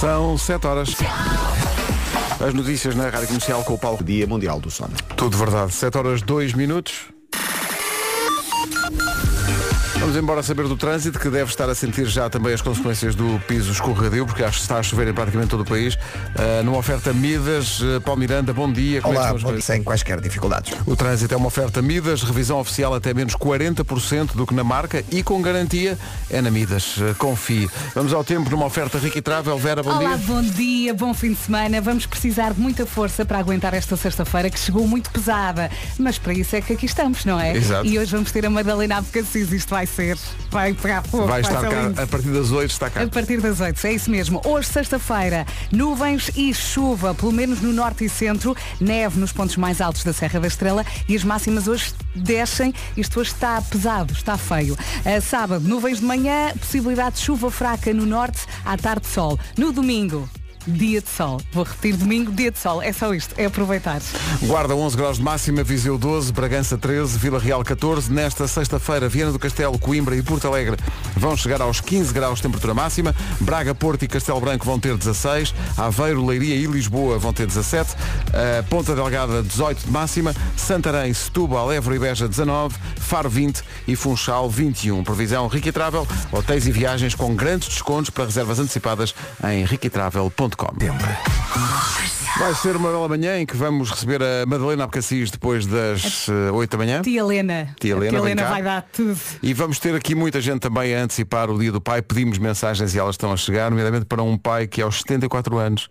São 7 horas. As notícias na Rádio Comercial com o Paulo. Dia Mundial do Sono. Tudo verdade. 7 horas 2 minutos. Vamos embora saber do trânsito, que deve estar a sentir já também as consequências do piso escorregadio, porque acho que está a chover em praticamente todo o país. Uh, numa oferta Midas, uh, Paulo Miranda, bom dia. Como é que Olá, estão as bom, coisas? sem quaisquer dificuldades. O trânsito é uma oferta Midas, revisão oficial até menos 40% do que na marca e com garantia é na Midas. Uh, Confie. Vamos ao tempo numa oferta Ricky Travel. Vera, bom Olá, dia. bom dia, bom fim de semana. Vamos precisar de muita força para aguentar esta sexta-feira que chegou muito pesada. Mas para isso é que aqui estamos, não é? Exato. E hoje vamos ter a Madalena Abcacis. Isto vai ser. Vai pegar fogo. Vai estar lindo. cá a partir das 8 está cá. A partir das 8, é isso mesmo. Hoje, sexta-feira, nuvens e chuva, pelo menos no norte e centro, neve nos pontos mais altos da Serra da Estrela e as máximas hoje descem. Isto hoje está pesado, está feio. A sábado, nuvens de manhã, possibilidade de chuva fraca no norte, à tarde sol. No domingo, dia de sol. Vou repetir domingo, dia de sol. É só isto, é aproveitar. Guarda 11 graus de máxima, Viseu 12, Bragança 13, Vila Real 14. Nesta sexta-feira, Viana do Castelo, Coimbra e Porto Alegre vão chegar aos 15 graus de temperatura máxima. Braga, Porto e Castelo Branco vão ter 16. Aveiro, Leiria e Lisboa vão ter 17. Uh, Ponta Delgada 18 de máxima. Santarém, Setúbal, Évora e Beja 19. Faro 20 e Funchal 21. Previsão Ricky Travel, hotéis e viagens com grandes descontos para reservas antecipadas em riquitravel.com. Vai ser uma bela manhã em que vamos receber a Madalena Abcacis depois das eh, 8 da manhã. Tia Helena. Tia Helena, Tia Helena vai dar tudo. E vamos ter aqui muita gente também a antecipar o dia do pai. Pedimos mensagens e elas estão a chegar, nomeadamente para um pai que aos 74 anos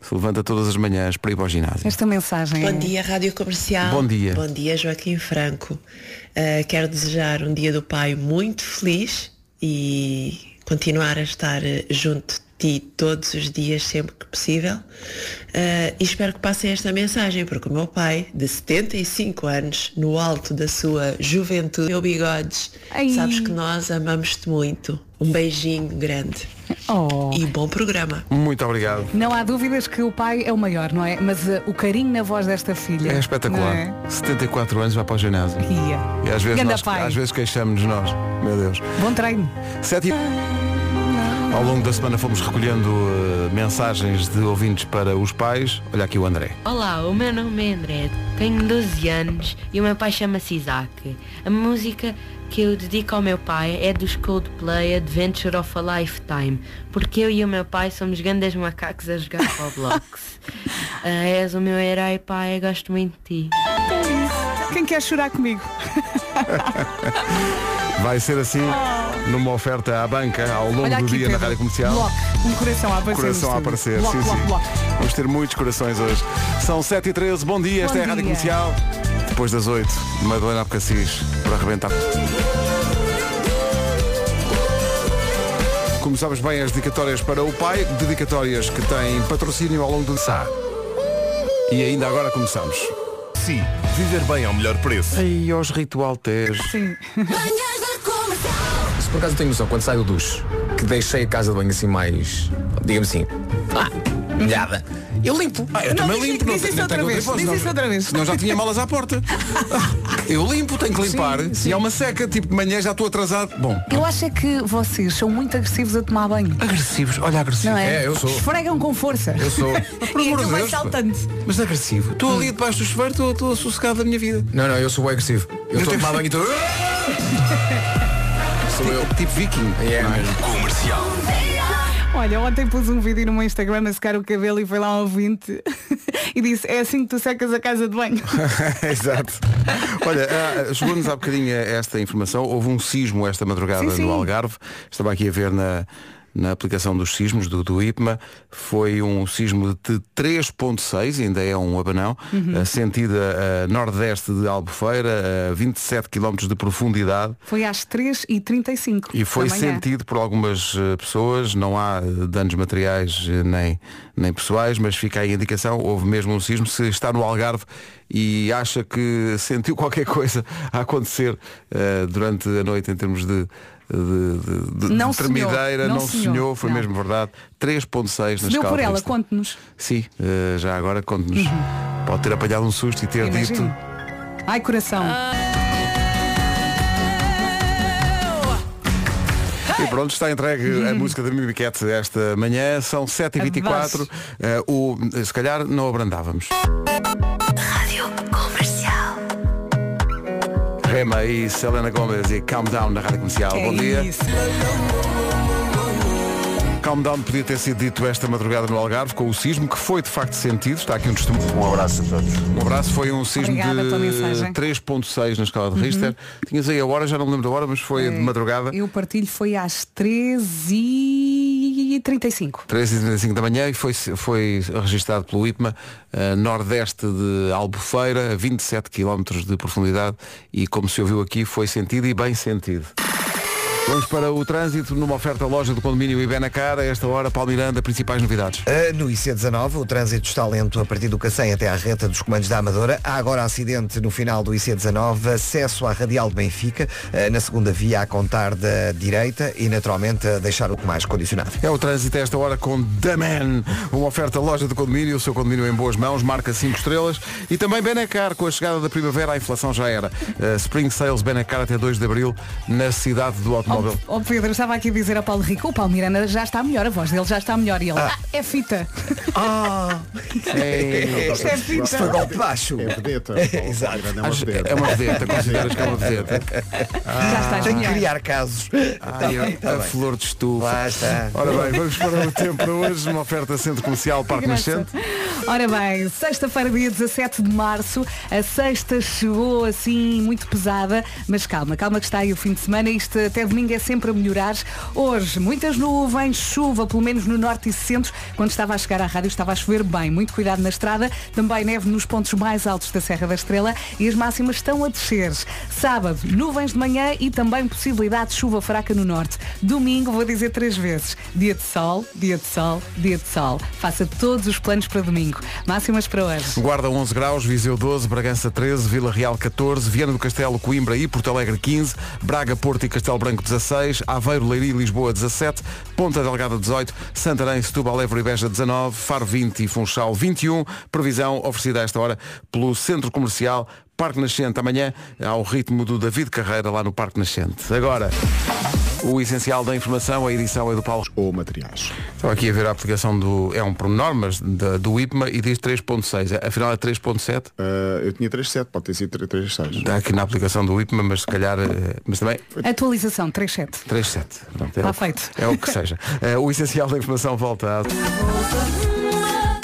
se levanta todas as manhãs para ir para o ginásio. Esta mensagem. Bom dia, Rádio Comercial. Bom dia. Bom dia, Joaquim Franco. Uh, quero desejar um dia do pai muito feliz e continuar a estar uh, junto ti todos os dias, sempre que possível. Uh, e espero que passem esta mensagem, porque o meu pai, de 75 anos, no alto da sua juventude, meu bigodes, Ai. sabes que nós amamos-te muito. Um beijinho grande Oh. e bom programa. Muito obrigado. Não há dúvidas que o pai é o maior, não é? Mas uh, o carinho na voz desta filha. É espetacular. é? 74 anos vai para o ginásio. Ia. E às vezes, Ganda nós, pai. às vezes queixamos-nos nós. Meu Deus. Bom treino. Sete. Ao longo da semana fomos recolhendo eh, mensagens de ouvintes para os pais. Olha aqui o André. Olá, o meu nome é André, tenho 12 anos e o meu pai chama-se Isaac. A música que eu dedico ao meu pai é dos Coldplay Adventure of a Lifetime, porque eu e o meu pai somos grandes macacos a jogar Roblox. Ah, és o meu herói, pai, eu gosto muito de ti. Quem quer chorar comigo? Vai ser assim numa oferta à banca ao longo Olha do aqui, dia na Pedro. Rádio Comercial. Bloco. Um coração a aparecer. Coração a aparecer, Bloco, sim, bloco, sim. bloco. Vamos ter muitos corações hoje. São 7 e 13 bom dia, esta Bom é a Rádio dia. Comercial. Depois das 8, Madalena Abcacis para arrebentar. Começamos bem as dedicatórias para o pai, dedicatórias que têm patrocínio ao longo do Sá. E ainda agora começamos. Sim, viver bem ao melhor preço. Aí aos ritual. Sim. Por acaso eu tenho noção, quando saio do duche, que deixei a casa de banho assim mais, digamos assim, ah, molhada, eu limpo. Ah, eu também diz- limpo, diz não isso tenho- outra tenho vez, diz isso outra vez. Senão já tinha malas à porta. Eu limpo, tenho que limpar. E há uma seca, tipo de manhã já estou atrasado. Bom, Eu acho é que vocês são muito agressivos a tomar banho. agressivos, olha agressivo. Não é? É, eu sou. Esfregam com força. Eu sou. Por e amor de vai Deus, pá. saltando. Mas agressivo. Estou ali debaixo do chuveiro, estou, estou sossegado da minha vida. Não, não, eu sou bem agressivo. Eu estou a tomar banho e estou. Sou eu. Tipo viking. É, é? mesmo. Comercial. Olha, ontem pus um vídeo no meu Instagram a secar o cabelo e foi lá um ouvinte e disse, é assim que tu secas a casa de banho. Exato. Olha, ah, chegou-nos há bocadinho esta informação. Houve um sismo esta madrugada Sim, sim. no Algarve. Estava aqui a ver na, na aplicação dos sismos do, do IPMA. Foi um sismo de 3.6, ainda é um abanão, Uhum. sentido a, nordeste de Albufeira, a 27 km de profundidade. Foi às 3h35 E foi sentido por algumas eh, pessoas, não há eh, danos materiais eh, nem, nem pessoais, mas fica aí a indicação, houve mesmo um sismo, se está no Algarve e acha que sentiu qualquer coisa a acontecer eh, durante a noite em termos de, de, de, Não de tremideira, sonhou, não não sonhou, foi não. mesmo verdade. 3.6 na Deu escala por ela, conte-nos. Sim, eh, já agora conte-nos. Pode ter apanhado um susto e ter Imagino. dito. Ai, coração. E pronto, está entregue a música da Mimiquete esta manhã. São 7h24. Eh, o, se calhar não abrandávamos. Rema e Selena Gomez e Calm Down na Rádio Comercial. É Bom dia. isso. Calm Down podia ter sido dito esta madrugada no Algarve com o sismo, que foi de facto sentido. Está aqui um testemunho. Um abraço a todos. Um abraço. Foi um sismo Obrigada de mensagem. Uhum. 3.6 na escala de Richter. Tinhas aí a hora, já não me lembro da hora, mas foi de madrugada. Eu partilho foi às 13h35. 13h35 da manhã e foi, foi registado pelo IPMA, eh, nordeste de Albufeira, a 27 km de profundidade e como se ouviu aqui, foi sentido e bem sentido. Vamos para o trânsito numa oferta loja do condomínio Ibenacar. A esta hora, Paulo Miranda, principais novidades. Uh, no IC19, o trânsito está lento a partir do Cacém até à reta dos comandos da Amadora. Há agora acidente no final do IC19, acesso à Radial de Benfica, uh, na segunda via a contar da direita e naturalmente a deixar o mais condicionado. É o trânsito a esta hora com The Man, uma oferta loja do condomínio, o seu condomínio em boas mãos, marca 5 estrelas e também Benacar, com a chegada da primavera a inflação já era. Uh, Spring Sales Benacar até 2 de Abril na cidade do automóvel. Ó Pedro, estava aqui a dizer ao Paulo Rico, o Paulo Miranda já está melhor, a voz dele já está melhor. E ele, ah, é fita. Ah! Isto é fita. Isto foi golpe baixo. É vedeta. Exato. É uma vedeta. É uma vedeta, consideras que é uma vedeta. já estás Tem que criar casos. Ai, a, Tá a bem. flor de estufa. Está. Ora bem, vamos para o tempo para hoje, uma oferta Centro Comercial Parque Nascente. Ora bem, sexta-feira, dia 17 de março, a sexta chegou assim muito pesada, mas calma, calma que está aí o fim de semana, isto até domingo é sempre a melhorar. Hoje, muitas nuvens, chuva, pelo menos no norte e centro. Quando estava a chegar à rádio estava a chover bem, muito cuidado na estrada, também neve nos pontos mais altos da Serra da Estrela e as máximas estão a descer. Sábado, nuvens de manhã e também possibilidade de chuva fraca no norte. Domingo, vou dizer três vezes, dia de sol, dia de sol, dia de sol. Faça todos os planos para domingo. Máximas para hoje. Guarda 11 graus, Viseu 12, Bragança 13, Vila Real 14, Viana do Castelo, Coimbra e Porto Alegre 15, Braga, Porto e Castelo Branco 16, Aveiro, Leiria e Lisboa 17, Ponta Delgada 18, Santarém, Setúbal, Évora e Beja 19, Faro 20 e Funchal 21. Previsão oferecida a esta hora pelo Centro Comercial Parque Nascente. Amanhã ao ritmo do David Carreira lá no Parque Nascente. Agora, o essencial da informação, a edição é do Paulo. Ou materiais. Estava aqui a ver a aplicação do. É um pormenor, mas da- do IPMA e diz 3.6. Afinal é 3.7. Ah, eu tinha 3.7, pode ter sido 3.6. Está aqui na aplicação do IPMA, mas se calhar. eh, Mas também Atualização 37. 3.7. Pronto, é Está que- feito. É o que seja. Eh, o essencial da informação volta a.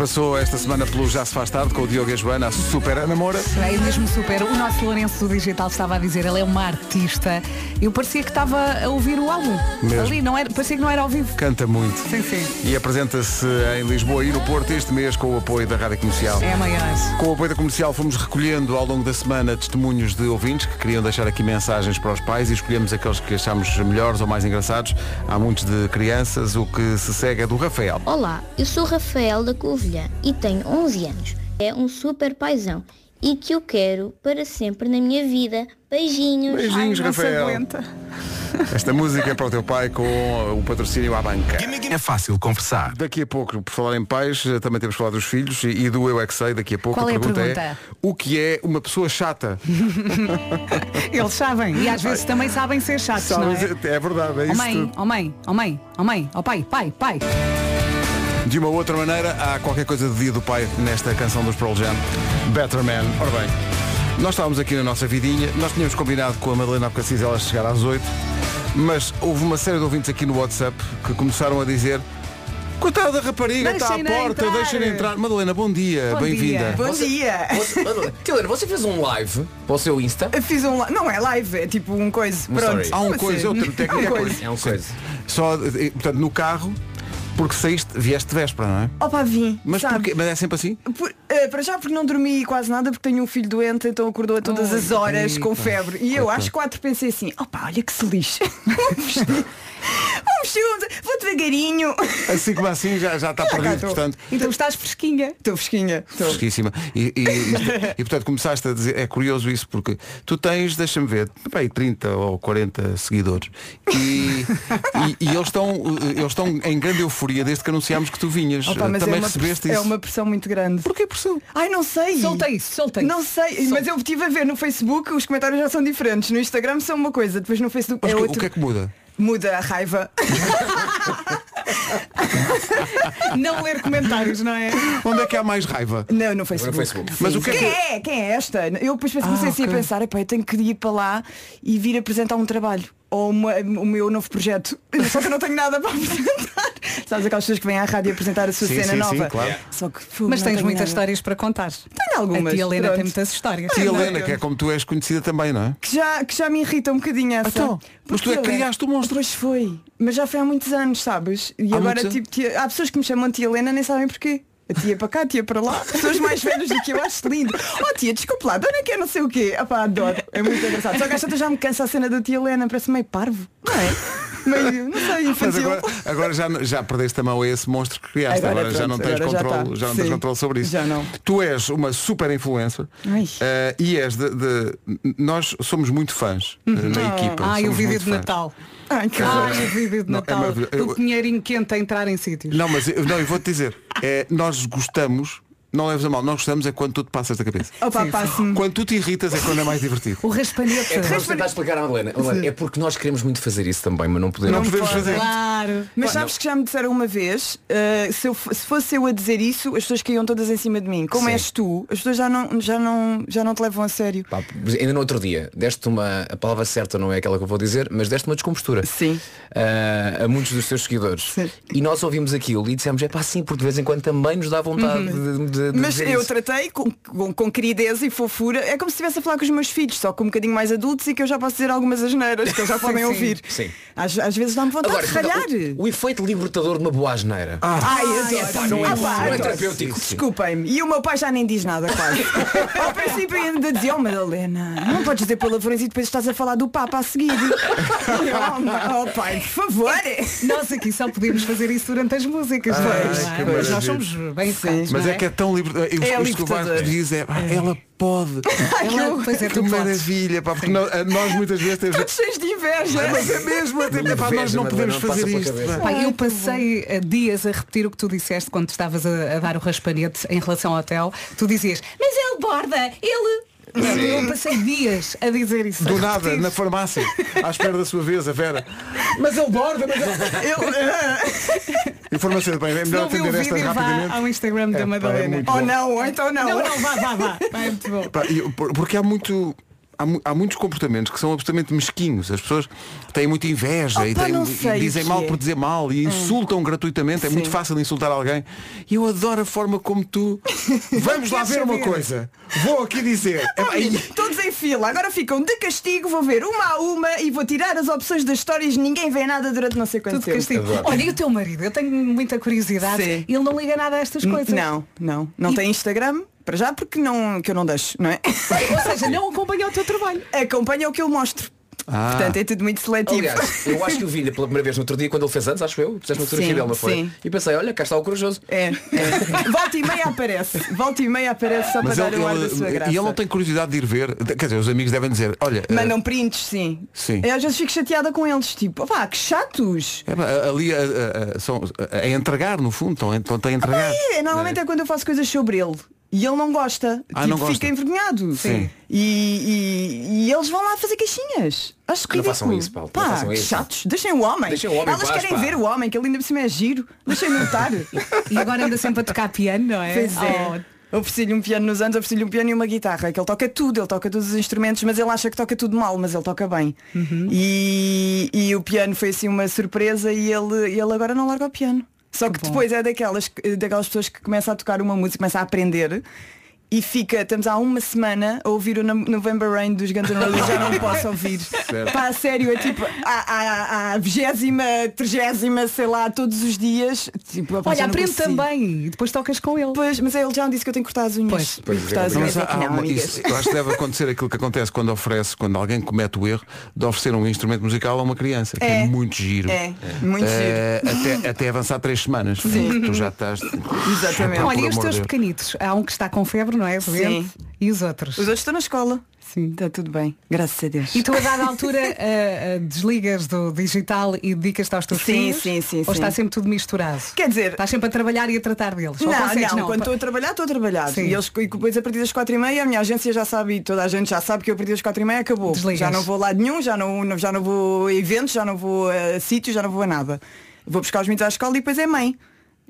Passou esta semana pelo Já se faz tarde com o Diogo e a Joana, a super namora. É mesmo super. O nosso Lourenço Digital estava a dizer, ele é uma artista. Eu parecia que estava a ouvir o álbum. Mesmo. Ali, não era, parecia que não era ao vivo. Canta muito. Sim, sim. E apresenta-se em Lisboa e no Porto este mês com o apoio da Rádio Comercial. É a maior. Com o apoio da comercial fomos recolhendo ao longo da semana testemunhos de ouvintes que queriam deixar aqui mensagens para os pais e escolhemos aqueles que achamos melhores ou mais engraçados. Há muitos de crianças, o que se segue é do Rafael. Olá, eu sou Rafael da E tenho 11 anos. É um super paizão e que eu quero para sempre na minha vida. Beijinhos. Beijinhos, se Rafael. Esta música é para o teu pai com o patrocínio à banca. É fácil conversar. Daqui a pouco, por falar em pais, eh, também temos falado dos filhos e do Eu é que sei, daqui a pouco. Qual é a pergunta é pergunta? o que é uma pessoa chata? Eles sabem. E às vezes também sabem ser chatos, não é? É verdade, é Ó isso mãe, tudo. ó mãe, ó mãe, ó mãe, ó pai, pai, pai. De uma outra maneira, há qualquer coisa de dia do pai nesta canção dos Pearl Jam. Better Man. Ora bem, nós estávamos aqui na nossa vidinha, nós tínhamos combinado com a Madalena Abcacis ela chegar às 8, mas houve uma série de ouvintes aqui no WhatsApp que começaram a dizer Coitada da rapariga, está à Deixem-na porta, entrar." deixem entrar. Madalena, bom dia, Bom bem-vinda. dia. Bom dia! Você, Tilena, você fez um live para o seu Insta? Eu fiz um li- Não é live, é tipo um coisa. Um Pronto. story. Há um coisa, assim? outra técnica Um é coisa. É um coisa. Só, eh, portanto, no carro, porque saíste, vieste de véspera, não é? Opa, vim. Mas, sabe? porquê? Mas é sempre assim? Por- eh, para já porque não dormi quase nada porque tenho um filho doente, então acordou a todas Ai, as horas com eita. febre. E eu às quatro pensei assim, opa, olha que se lixe. Vamos, vamos, vou devagarinho. Assim como assim já, já está cá perdido, estou. portanto. Então estás fresquinha. Estou fresquinha. Estou. Fresquíssima. E, e, e, e, portanto começaste a dizer, é curioso isso, porque tu tens, deixa-me ver, bem, 30 ou 40 seguidores. E, e, e eles, estão, eles estão em grande euforia desde que anunciámos que tu vinhas. Opa, mas Também é uma, recebeste é isso. uma pressão muito grande. Porquê pressão? Ai, não sei. Soltei isso, soltei Não sei, mas eu estive a ver no Facebook, os comentários já são diferentes. No Instagram são uma coisa, depois no Facebook Mas é que- outro. o que é que muda? Muda a raiva. Não ler comentários, não é? Onde é que há mais raiva? Não, no Facebook. No Facebook. Mas o que é Quem que... é? Quem é esta? Eu depois comecei Ah, assim ok. a pensar, eu tenho que ir para lá e vir apresentar um trabalho. Ou uma- o meu novo projeto. Só que eu não tenho nada para apresentar. Sabes aquelas pessoas que vêm à rádio apresentar a sua Sim, cena sim, sim, nova? claro. Só que, fogo, Mas tens muitas nada. histórias para contar. Tenho algumas. A tia Helena pronto. tem muitas histórias. Tia Helena, que é como tu és conhecida também, não é? que já, que já me irrita um bocadinho essa. Então, mas tu é que criaste o monstro. Pois foi. Mas já foi há muitos anos, sabes? E Há agora tipo, tia- há pessoas que me chamam tia Helena nem sabem porquê. A tia para cá, a tia para lá. Pessoas mais velhas do que eu acho lindo. Oh tia, desculpe lá, dona que é não sei o quê. Ah pá, adoro. É muito engraçado. Só que esta já me cansa a cena da tia Helena, parece meio parvo. Não é? Meio, não sei, Mas infantil. agora, agora já, já perdeste a mão a esse monstro que criaste. Agora Agora, já pronto, não tens agora já controle, já, tá. não tens Sim. controle sobre isso. Já não. Tu és uma super influencer eh, e és de, de- Nós somos muito fãs eh, na equipa. Ai, o vídeo de fãs. Natal. Ai, que Ai, o vídeo de Não, é Natal. maravilhoso. Eu- o dinheirinho quente a entrar em sítios. Não, mas eu, não, eu vou-te dizer, é, nós gostamos, não leves a mal, nós gostamos é quando tu te passas da cabeça. Opa, passo-me. Quando tu te irritas é quando é mais divertido. O raspanete. É, vamos tentar explicar à Helena. Helena, É porque nós queremos muito fazer isso também, mas não podemos. Não podemos pode. fazer. Claro. Mas sabes que já me disseram uma vez, uh, se, eu se fosse eu a dizer isso, as pessoas caíam todas em cima de mim. Como Sim. és tu, as pessoas já não, já, não, já não te levam a sério. Pá, ainda no outro dia, deste uma. A palavra certa não é aquela que eu vou dizer, mas deste uma descompostura. Sim. Ah, a muitos dos teus seguidores. Sim. E nós ouvimos aquilo e dissemos, é pá, sim, porque de vez em quando também nos dá vontade de, de- de Mas dizer eu isso. tratei com, com, com queridez e fofura. É como se estivesse a falar com os meus filhos, só com um bocadinho mais adultos e que eu já posso dizer algumas asneiras que eles já podem sim. ouvir. Sim. Às, às vezes dá-me vontade Agora, de ralhar. o, o efeito libertador de uma boa asneira. Ai, adoro. não é- Ah, não é terapêutico. Desculpem-me. E o meu pai já nem diz nada quase. Ao princípio ainda dizia, oh Madalena, não podes dizer palavrões e depois estás a falar do Papa a seguir. oh, oh pai, por favor. Nós aqui só podemos fazer isso durante as músicas. É? que Mas nós somos bem educados. Mas não é que é tão libertador. Isto, É isto que o Vasco libertador. diz é, ah, ela pode. Ela, pois é, Que maravilha, pá, porque nós, nós muitas vezes temos. Todos cheios de inveja. Mas é mesmo, até, pá, nós não podemos não fazer isto. Pá, eu passei eh, dias a repetir o que tu disseste quando estavas a, a dar o raspanete em relação ao hotel. Tu dizias, mas ele borda, ele. Eu passei dias a dizer isso. Do nada, na farmácia, à espera da sua vez, a Vera. Mas ele borda, mas ele... Informação, bem, é melhor não viu o atender esta rapidamente. ao Instagram É, pá, da é Madalena. muito Ou bom. não, ou então não. Não, não, vá, vá, vá. É muito bom. Pá, por- Porque há muito. Há, há muitos comportamentos que são absolutamente mesquinhos. As pessoas têm muita inveja e, Opa, têm- e sei o dizem mal é. por dizer mal e insultam gratuitamente. É muito Sim. fácil insultar alguém. E eu adoro a forma como tu. Vamos lá ver uma coisa. Vou aqui dizer. É, e- Todos em fila, agora ficam de castigo, vou ver uma a uma e vou tirar as opções das histórias, ninguém vê nada durante não sei quanto Tudo tempo. Olha, e o teu marido? Eu tenho muita curiosidade. Sim. Ele não liga nada a estas coisas. Não, não. Não E- tem Instagram, para já porque não, que eu não deixo, não é? Ou seja, não acompanha o teu trabalho. Acompanha o que eu mostro. Ah. Portanto, é tudo muito seletivo. Aliás, eu acho que o vi pela primeira vez no outro dia quando ele fez anos, acho eu, fizeste uma fotografia dele, não foi? sim. E pensei, olha, cá está o corajoso. É, é. Volta e meia aparece. Volta e meia aparece só Mas para ele, dar o ar da ele- sua e graça. ele não tem curiosidade de ir ver. Quer dizer, os amigos devem dizer, olha. eh, Mandam prints, sim. Sim. Eu às vezes fico chateada com eles, tipo, vá, que chatos. é, pá, ali a, a- a- são, a, entregar, no fundo, estão, estão a entregar. É, normalmente é quando eu faço coisas sobre ele. E ele não gosta. Ah, tipo, não gosta. fica envergonhado. Sim. E, e- e eles vão lá fazer queixinhas. Acho que Não façam isso, Paulo, Pá, não façam que isso. chatos. Deixem o homem. Deixem o homem em Elas paz, querem pá. ver o homem, que ele ainda por cima é giro. Deixem notar. E agora anda sempre a tocar piano, não é? Pois é. Ofereci-lhe um piano nos anos, ofereci-lhe um piano e uma guitarra, que ele toca tudo, ele toca todos os instrumentos, mas ele acha que toca tudo mal, mas ele toca bem. E, e o piano foi assim uma surpresa e ele, ele agora não larga o piano. Só que, depois é daquelas, daquelas pessoas que começa a tocar uma música, começa a aprender e fica, estamos há uma semana a ouvir o No- November Rain dos Guns N' Roses, já não posso ouvir. Pá, a sério, é tipo, a vigésima, trigésima, sei lá, todos os dias. Tipo, Olha, aprende também e depois tocas com ele. Pois, mas ele já me disse que eu tenho que cortar as unhas. Pois. Que cortar as Não, unhas. é há não, isso- eu acho que deve acontecer aquilo que acontece quando oferece, quando alguém comete o erro de oferecer um instrumento musical a uma criança, que é, É. muito giro. É, muito Eh, até, até avançar três semanas. Tu já estás. Exatamente. Olha, e os teus pequenitos? Há um que está com febre, não é? Sim. E os outros? Os outros estão na escola. Sim. Está tudo bem. Graças a Deus. E tu a dada altura ah, ah, desligas do digital e dedicas-te aos teus Sim, filhos? sim, sim, Ou sim. está sempre tudo misturado? Quer dizer... Estás sempre a trabalhar e a tratar deles? Ou Não, consegues, não, quando estou a trabalhar, estou a trabalhar. Sim. E, eles, e depois a partir das quatro e meia a minha agência já sabe e toda a gente já sabe que eu a partir das quatro e meia acabou. Desligas. Já não vou a lado nenhum, já não, não- já não vou a eventos, já não vou a sítios, já não vou a nada. Vou buscar os miúdos à escola e depois é mãe.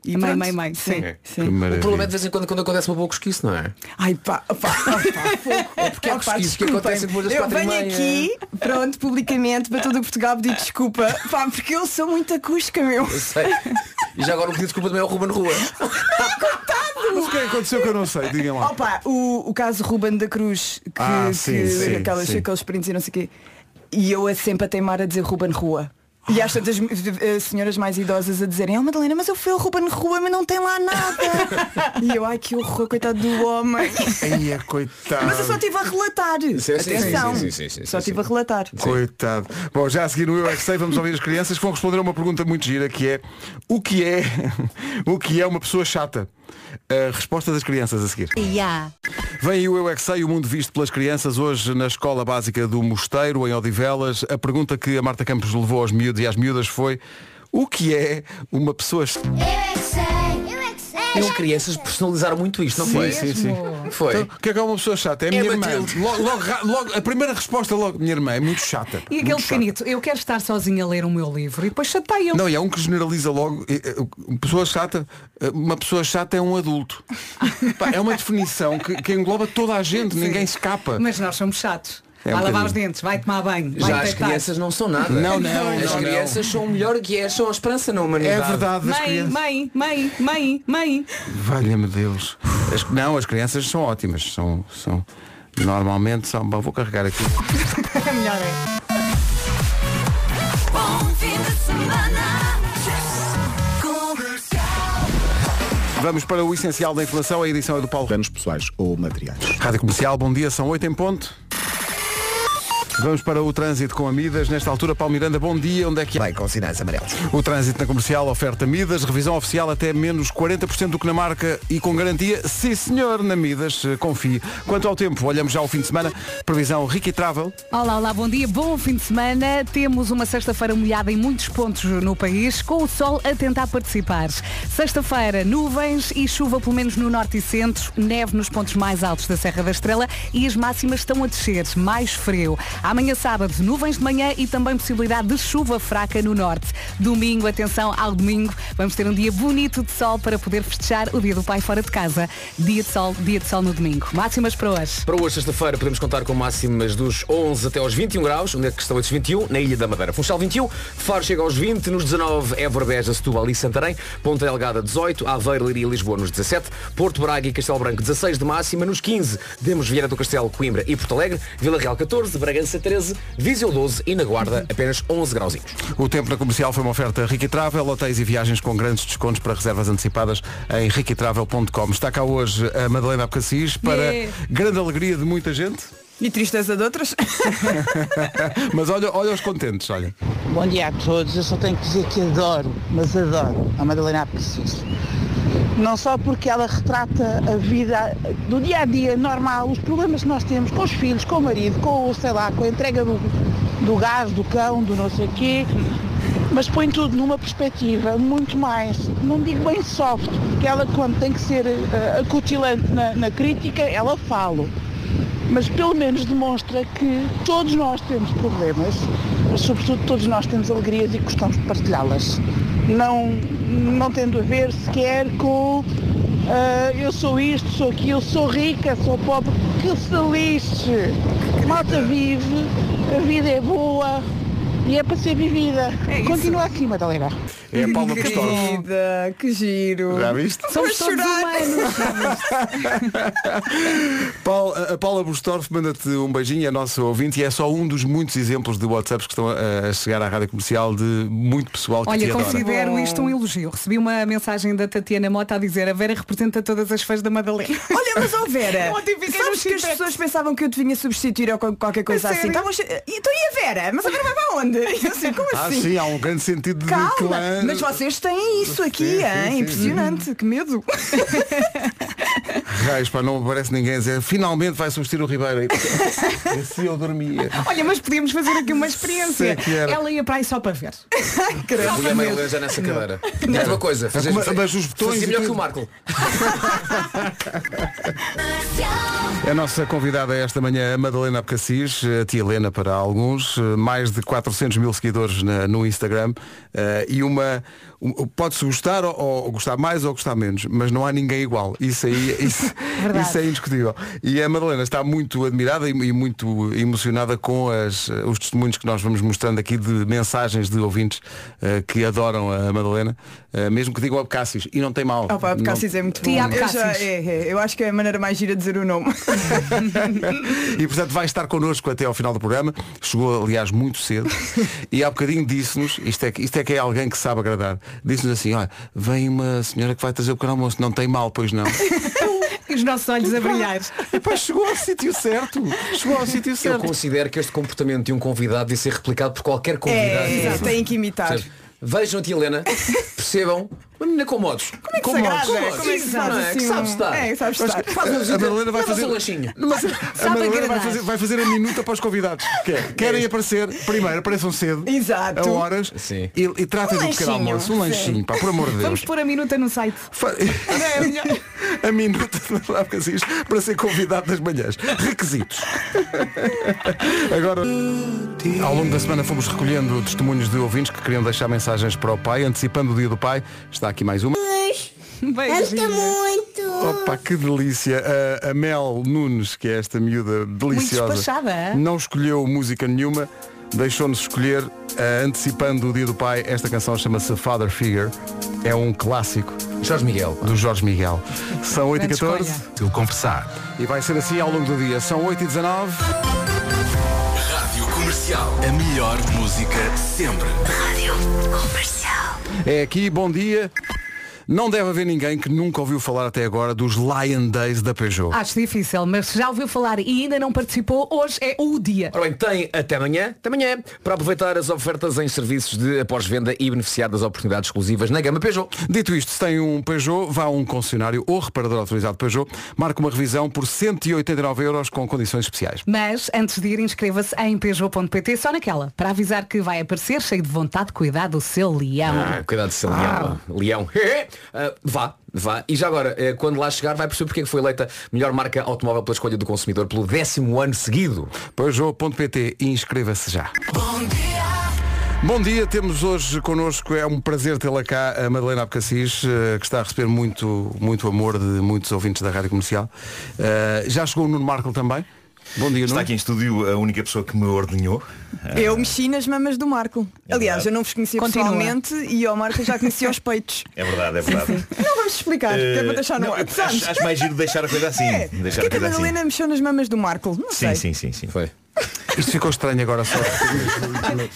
E Mãe, mãe, mãe, Sim, É. sim. O problema é de vez em quando quando acontece uma boa cosquice, não é? Ai pá, pá, pá, pá. É porque há Opa, cosquices que acontecem depois das Eu venho aqui, pronto, publicamente, para todo o Portugal pedir desculpa. Pá, porque eu sou muito acústica, meu. Eu sei. E já agora o pedido de desculpa também é o Ruben Rua. Mas o que é que aconteceu que eu não sei? Digam lá. Opa, o, o caso Ruben da Cruz, que, Ah, sim, que sim, aquelas, sim. aqueles prints e não sei o quê. E eu a sempre a teimar a dizer Ruben Rua. E às tantas eh, senhoras mais idosas a dizerem, oh Madalena, mas eu fui ao Ruben Rua, mas não tem lá nada. e eu, ai que horror, coitado do homem. Ai, é coitado. Mas eu só estive a relatar. Sim, sim, Atenção. sim, sim, sim, sim, só estive a relatar. Coitado. Bom, já a seguir no Eu é que Sei, vamos ouvir as crianças que vão responder a uma pergunta muito gira que é o que é o que é uma pessoa chata? A resposta das crianças a seguir. Ya. Vem aí o Eu é que Sei, o mundo visto pelas crianças, hoje na Escola Básica do Mosteiro, em Odivelas. A pergunta que a Marta Campos levou aos miúdos e às miúdas foi o que é uma pessoa chata? As crianças personalizaram muito isto, não Sim, foi? sim, sim. Foi. Então, o que é que é uma pessoa chata? É a minha irmã. Logo, logo a primeira resposta logo, minha irmã, é muito chata. E aquele Muito chata. pequenito, eu quero estar sozinha a ler o meu livro e depois chateio. Não, e é um que generaliza logo. Uma pessoa chata, uma pessoa chata é um adulto. É uma definição que, que engloba toda a gente, ninguém escapa. Mas nós somos chatos. É um vai lavar bocadinho. os dentes, vai tomar banho. vai Já as crianças não são nada. Não, não, As não, crianças são o melhor que é, são a esperança na humanidade. É verdade, as Mãe, crianças. mãe, mãe, mãe, mãe. Valha-me Deus. As- não, as crianças são ótimas. São, são, normalmente são. Bom, vou carregar aqui. É melhor é. Vamos para o essencial da informação. A edição é do Paulo Danos pessoais ou materiais. Rádio Comercial, bom dia, são 8 em ponto. Vamos para o trânsito com Amidas. Nesta altura, Paulo Miranda, bom dia. Onde é que Vai com sinais amarelos. O trânsito na comercial oferta Midas, revisão oficial até menos 40% do que na marca e com garantia, sim senhor, na Midas, eh, confie. Quanto ao tempo, olhamos já o fim de semana, previsão Ricky Travel. Olá, olá, bom dia, bom fim de semana. Temos uma sexta-feira molhada em muitos pontos no país, com o sol a tentar participar. Sexta-feira, nuvens e chuva pelo menos no norte e centro, neve nos pontos mais altos da Serra da Estrela e as máximas estão a descer, mais frio. Amanhã sábado, nuvens de manhã e também possibilidade de chuva fraca no norte. Domingo, atenção ao domingo, vamos ter um dia bonito de sol para poder festejar o dia do pai fora de casa. Dia de sol, dia de sol no domingo. Máximas para hoje. Para hoje, sexta-feira, podemos contar com máximas dos 11 até aos 21 graus, onde é que estão esses 21? Na Ilha da Madeira. Funchal 21, Faro chega aos 20, nos 19, Évora, Beja, Setúbal e Santarém, Ponta Delgada 18, Aveiro, Leiria e Lisboa nos 17, Porto Braga e Castelo Branco 16 de máxima, nos 15, temos Vieira do Castelo, Coimbra e Porto Alegre, Vila Real 14, Bragança 13, Viseu 12 e na Guarda apenas 11 grauzinhos. O tempo na comercial foi uma oferta Ricky Travel, hotéis e viagens com grandes descontos para reservas antecipadas em riquitravel.com. Está cá hoje a Madalena Abcacis para Yeah. grande alegria de muita gente. E tristeza de outras. Mas olha, olha os contentes, olha. Bom dia a todos, eu só tenho que dizer que adoro, mas adoro a Madalena Apeciso. Não só porque ela retrata a vida do dia a dia normal, os problemas que nós temos com os filhos, com o marido, com sei lá, com a entrega do, do gás, do cão, do não sei o quê, mas põe tudo numa perspectiva muito mais, não digo bem soft, porque ela quando tem que ser eh, acutilante na, na crítica, ela fala mas pelo menos demonstra que todos nós temos problemas, mas sobretudo todos nós temos alegrias e gostamos de partilhá-las. Não, não tendo a ver sequer com ah, eu sou isto, sou aquilo, sou rica, sou pobre, que se lixe. Malta vive, a vida é boa e é para ser vivida. Continua aqui, Madalena. É a Paula Pistorf. Querida, que giro. Já viste? Somos Vou todos chorar. humanos. Paul- a Paula Bustorff manda-te um beijinho, é nosso ouvinte e é só um dos muitos exemplos de WhatsApps que estão a, a chegar à rádio comercial de muito pessoal que Olha, te adora. considero isto um elogio. Recebi uma mensagem da Tatiana Mota a dizer a Vera representa todas as fãs da Madalena. Olha, mas ó Vera, Ontem fiquei sabes que as pessoas pensavam que eu te vinha substituir ou qual- qualquer coisa A assim? sério? Estavam che- Então e a Vera? Mas agora vai para onde? E eu assim, como Ah, assim? sim, há um grande sentido de Calma, clã. Mas vocês têm isso aqui, Sim, sim, hein? sim. impressionante, que medo. Reis, pá, não aparece ninguém a dizer finalmente vai substituir o Ribeiro. E assim eu dormia. Olha, mas podíamos fazer aqui uma experiência. Sei que era. Ela ia para aí só para ver. Punha meio já nessa cadeira. Diz uma coisa, fazer, Mas- mas os botões fazia melhor que o Marco. A nossa convidada esta manhã, a Madalena Abcacis, a tia Helena para alguns, mais de 400 mil seguidores na- no Instagram eh, e uma, um- pode-se gostar ou, ou gostar mais ou gostar menos, mas não há ninguém igual. Isso aí, isso, Verdade. isso é indiscutível. E a Madalena está muito admirada e, e muito emocionada com as, os testemunhos que nós vamos mostrando aqui de mensagens de ouvintes eh, que adoram a Madalena, eh, mesmo que digam Abcacis, e não tem mal. Opa, Não- Cassis é muito bom. Tia Eu, já, é, é, eu acho que é a maneira mais gira de dizer o nome. E portanto vai estar connosco até ao final do programa. Chegou, aliás, muito cedo. E há bocadinho disse-nos, isto é, que- isto é que é alguém que sabe agradar, disse-nos assim, olha, vem uma senhora que vai trazer o pequeno almoço, não tem mal, pois não. E os nossos olhos a brilhar. Epá, chegou ao sítio certo. Chegou ao sítio Eu certo. considero que este comportamento de um convidado deve ser replicado por qualquer convidado. É, tem que imitar. Percebe? Vejam a tia Helena, percebam, menina com modos. Como é que se agrada? Como é que se faz não é? assim Que um- sabe estar. É, sabe estar. Faz uma A Madalena vai leva fazer um lanchinho. Mas a Madalena vai agradar. fazer, vai fazer a minuta para os convidados. Que é, querem aparecer, primeiro apareçam cedo, Exato. a horas Sim. e, e tratem Um do pequeno lanchinho, almoço, um lanchinho, pá, por amor de Deus. Vamos pôr a minuta no site. Fa- a minuta de Lá Cassis para ser convidado das manhãs. Requisitos. Agora, ao longo da semana fomos recolhendo testemunhos de ouvintes que queriam deixar mensagens para o pai, antecipando o dia do pai. Está aqui mais uma. Beijinho. Opa, que delícia. A, a Mel Nunes, que é esta miúda deliciosa, despachada, é? não escolheu música nenhuma, deixou-nos escolher, eh, antecipando o dia do pai, esta canção chama-se Father Figure. É um clássico Jorge Miguel. do Jorge Miguel. São 8 e Grande 14 escolha. Se eu confessar. e vai ser assim ao longo do dia. São 8 e 19 Rádio Comercial. A melhor música sempre. Rádio Comercial. É aqui, bom dia. Não deve haver ninguém que nunca ouviu falar até agora dos Lion Days da Peugeot. Acho difícil, mas já ouviu falar e ainda não participou, hoje é o dia. Ora bem, tem até amanhã, até amanhã, para aproveitar as ofertas em serviços de após-venda e beneficiar das oportunidades exclusivas na gama Peugeot. Dito isto, se tem um Peugeot, vá a um concessionário ou reparador autorizado Peugeot, marque uma revisão por 189 euros com condições especiais. Mas antes de ir, inscreva-se em peugeot.pt só naquela, para avisar que vai aparecer cheio de vontade de cuidar do seu leão. Ah, cuidado de ser leão. Leão. Ah, vá, vá. E já agora, eh, quando lá chegar, vai perceber porque é que foi eleita melhor marca automóvel pela escolha do consumidor pelo décimo ano seguido. Peugeot.pt e inscreva-se já. Bom dia, temos hoje connosco, é um prazer tê-la cá, a Madalena Abcacis, eh, que está a receber muito, muito amor de muitos ouvintes da Rádio Comercial. Eh, já chegou o Nuno Marco também. Bom dia, Está Nuno. aqui em estúdio a única pessoa que me ordenhou. Eu mexi nas mamas do Marco. Aliás, eu não vos conhecia Continua. pessoalmente e ao Marco já conhecia os peitos. É verdade, é verdade. Não vamos explicar, que é para Eh, deixar no não, ar. acho, acho mais giro deixar a coisa assim. É, Deixar porque a é que a coisa assim. Madalena mexeu nas mamas do Marco? Não Sim, sei. sim, sim, sim. Foi. Isto ficou estranho agora só.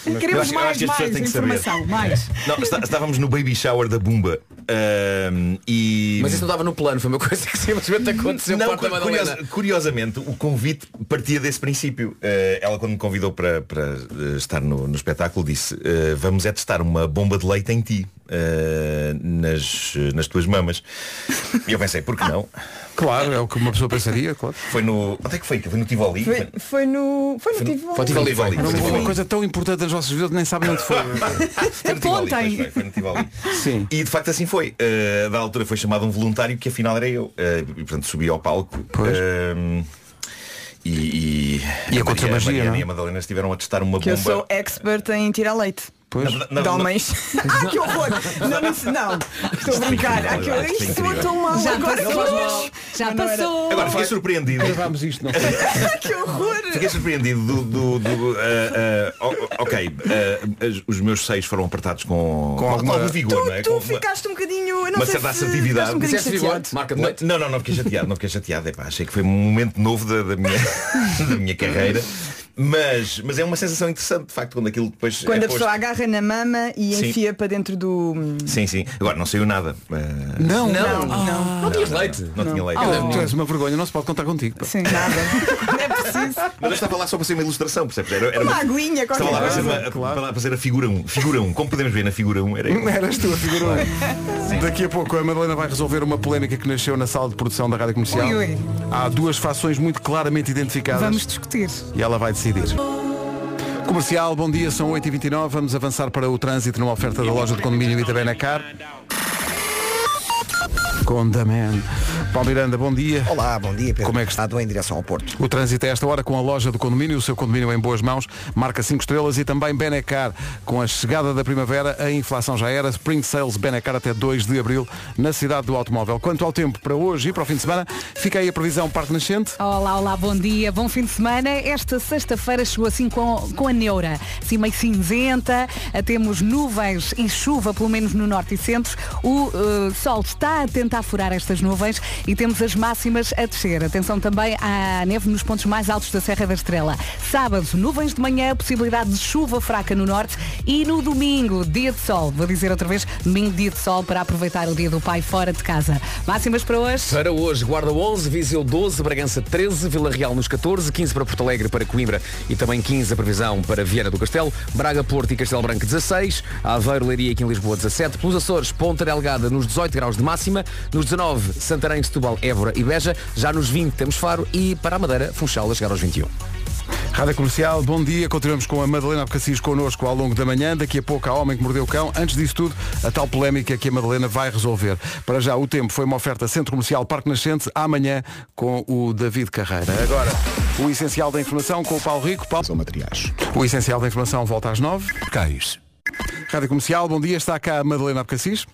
Eu Queremos mais, que as pessoas mais têm que saber. informação, mais. Não, está- estávamos no baby shower da Bumba. Ahm, e... Mas isso não estava no plano, foi uma coisa que simplesmente aconteceu Não, cu- curiosa- curiosamente, o convite partia desse princípio. Eh, ela, quando me convidou para, para eh, estar no, no espetáculo, disse eh, vamos é testar uma bomba de leite em ti, eh, nas, nas tuas mamas. E eu pensei, por que não? Claro, é o que uma pessoa pensaria, claro. Foi no. Onde é que foi? Foi no Tivoli? Foi, foi no. Foi no Tivoli. Foi no Tivoli. Foi Tivoli. uma coisa tão importante das vossas vidas, nem sabem onde foi. Foi no Tivoli, pois foi, foi no Tivoli. Sim. E de facto assim foi. Uh, da altura foi chamado um voluntário que afinal era eu. Uh, e portanto subi ao palco. Um, e, e, E a aconteceu Maria- magia, Mariana não é? e a Madalena estiveram a testar uma Que eu bomba. sou expert em tirar leite. Pois. Na- na- De homens. ah, que horror! Não, não, não. Estou a brincar. Ah, que horror. Isto é soa tão mal Já agora. passou, já passou. Agora fiquei surpreendido. Gravámos isto, não Ah, que horror! Fiquei surpreendido do. do, do, uh, uh, ok, uh, os meus seios foram apertados com, com, alguma- algum vigor, Tu, não é? tu Com uma- ficaste um bocadinho. Não uma sei certa se assertividade. um chateado. marca de Não, leite. não, não, não fiquei chateado, não fiquei chateado. Epá, achei que foi um momento novo da, da minha, da minha carreira. Mas, mas é uma sensação interessante, de facto, quando aquilo depois. Quando é a pessoa posto- agarra na mama e Sim. enfia para dentro do. Sim, sim. Agora não saiu nada. Uh, Não, Não, não. Não tinhas leite. Não, tinha leite. Ah, tu és uma vergonha, não se pode contar contigo. Sim, nada. Não é preciso. Mas eu estava lá só para ser uma ilustração, percebes? Era, era Uma aguinha, Estava lá para ser, coisa. uma, lá para ser a figura 1. Figura 1. Como podemos ver na figura 1, era eu. Eras tu a figura. Daqui a pouco a Madalena vai resolver uma polémica que nasceu na sala de produção da Rádio Comercial. Ui, ui. Há duas fações muito claramente identificadas. Vamos discutir. E ela vai decidir. Comercial, bom dia, são 8h29. Vamos avançar para o trânsito numa oferta da loja de condomínio Itabenacar. Condaman. Paulo Miranda, bom dia. Olá, bom dia, Pedro. Como é que está? em direção ao Porto. O trânsito é esta hora com a loja do condomínio, o seu condomínio em boas mãos, marca 5 estrelas e também Benecar. Com a chegada da primavera, a inflação já era. Spring Sales Benecar até 2 de abril na cidade do automóvel. Quanto ao tempo para hoje e para o fim de semana, fica aí a previsão Parque Nascente. Olá, olá, bom dia, bom fim de semana. Esta sexta-feira chegou assim com, com a neura, assim meio cinzenta, eh, temos nuvens e chuva, pelo menos no norte e centro. O eh, sol está a tentar furar estas nuvens e temos as máximas a descer. Atenção também à neve nos pontos mais altos da Serra da Estrela. Sábado, nuvens de manhã, possibilidade de chuva fraca no norte e no domingo, dia de sol. Vou dizer outra vez, domingo, dia de sol para aproveitar o dia do pai fora de casa. Máximas para hoje? Para hoje, Guarda 11, Viseu 12, Bragança 13, Vila Real nos 14, 15 para Porto Alegre, para Coimbra e também 15 a previsão para Viana do Castelo, Braga, Porto e Castelo Branco 16, Aveiro, Leiria aqui em Lisboa 17, pelos Açores, Ponta Delgada nos 18 graus de máxima, nos 19, Santarém, Setúbal, Évora e Beja, já nos 20 temos Faro e para a Madeira, Funchal a chegar aos 21. Rádio Comercial, bom dia. Continuamos com a Madalena Abcacis connosco ao longo da manhã. Daqui a pouco a Homem que Mordeu o Cão. Antes disso tudo, a tal polémica que a Madalena vai resolver. Para já, o tempo foi uma oferta Centro Comercial Parque Nascente, amanhã com o David Carreira. Agora, o essencial da informação com o Paulo Rico. Paulo... São materiais. O essencial da informação volta às nove. Cais. Rádio Comercial, bom dia. Está cá a Madalena Abcacis.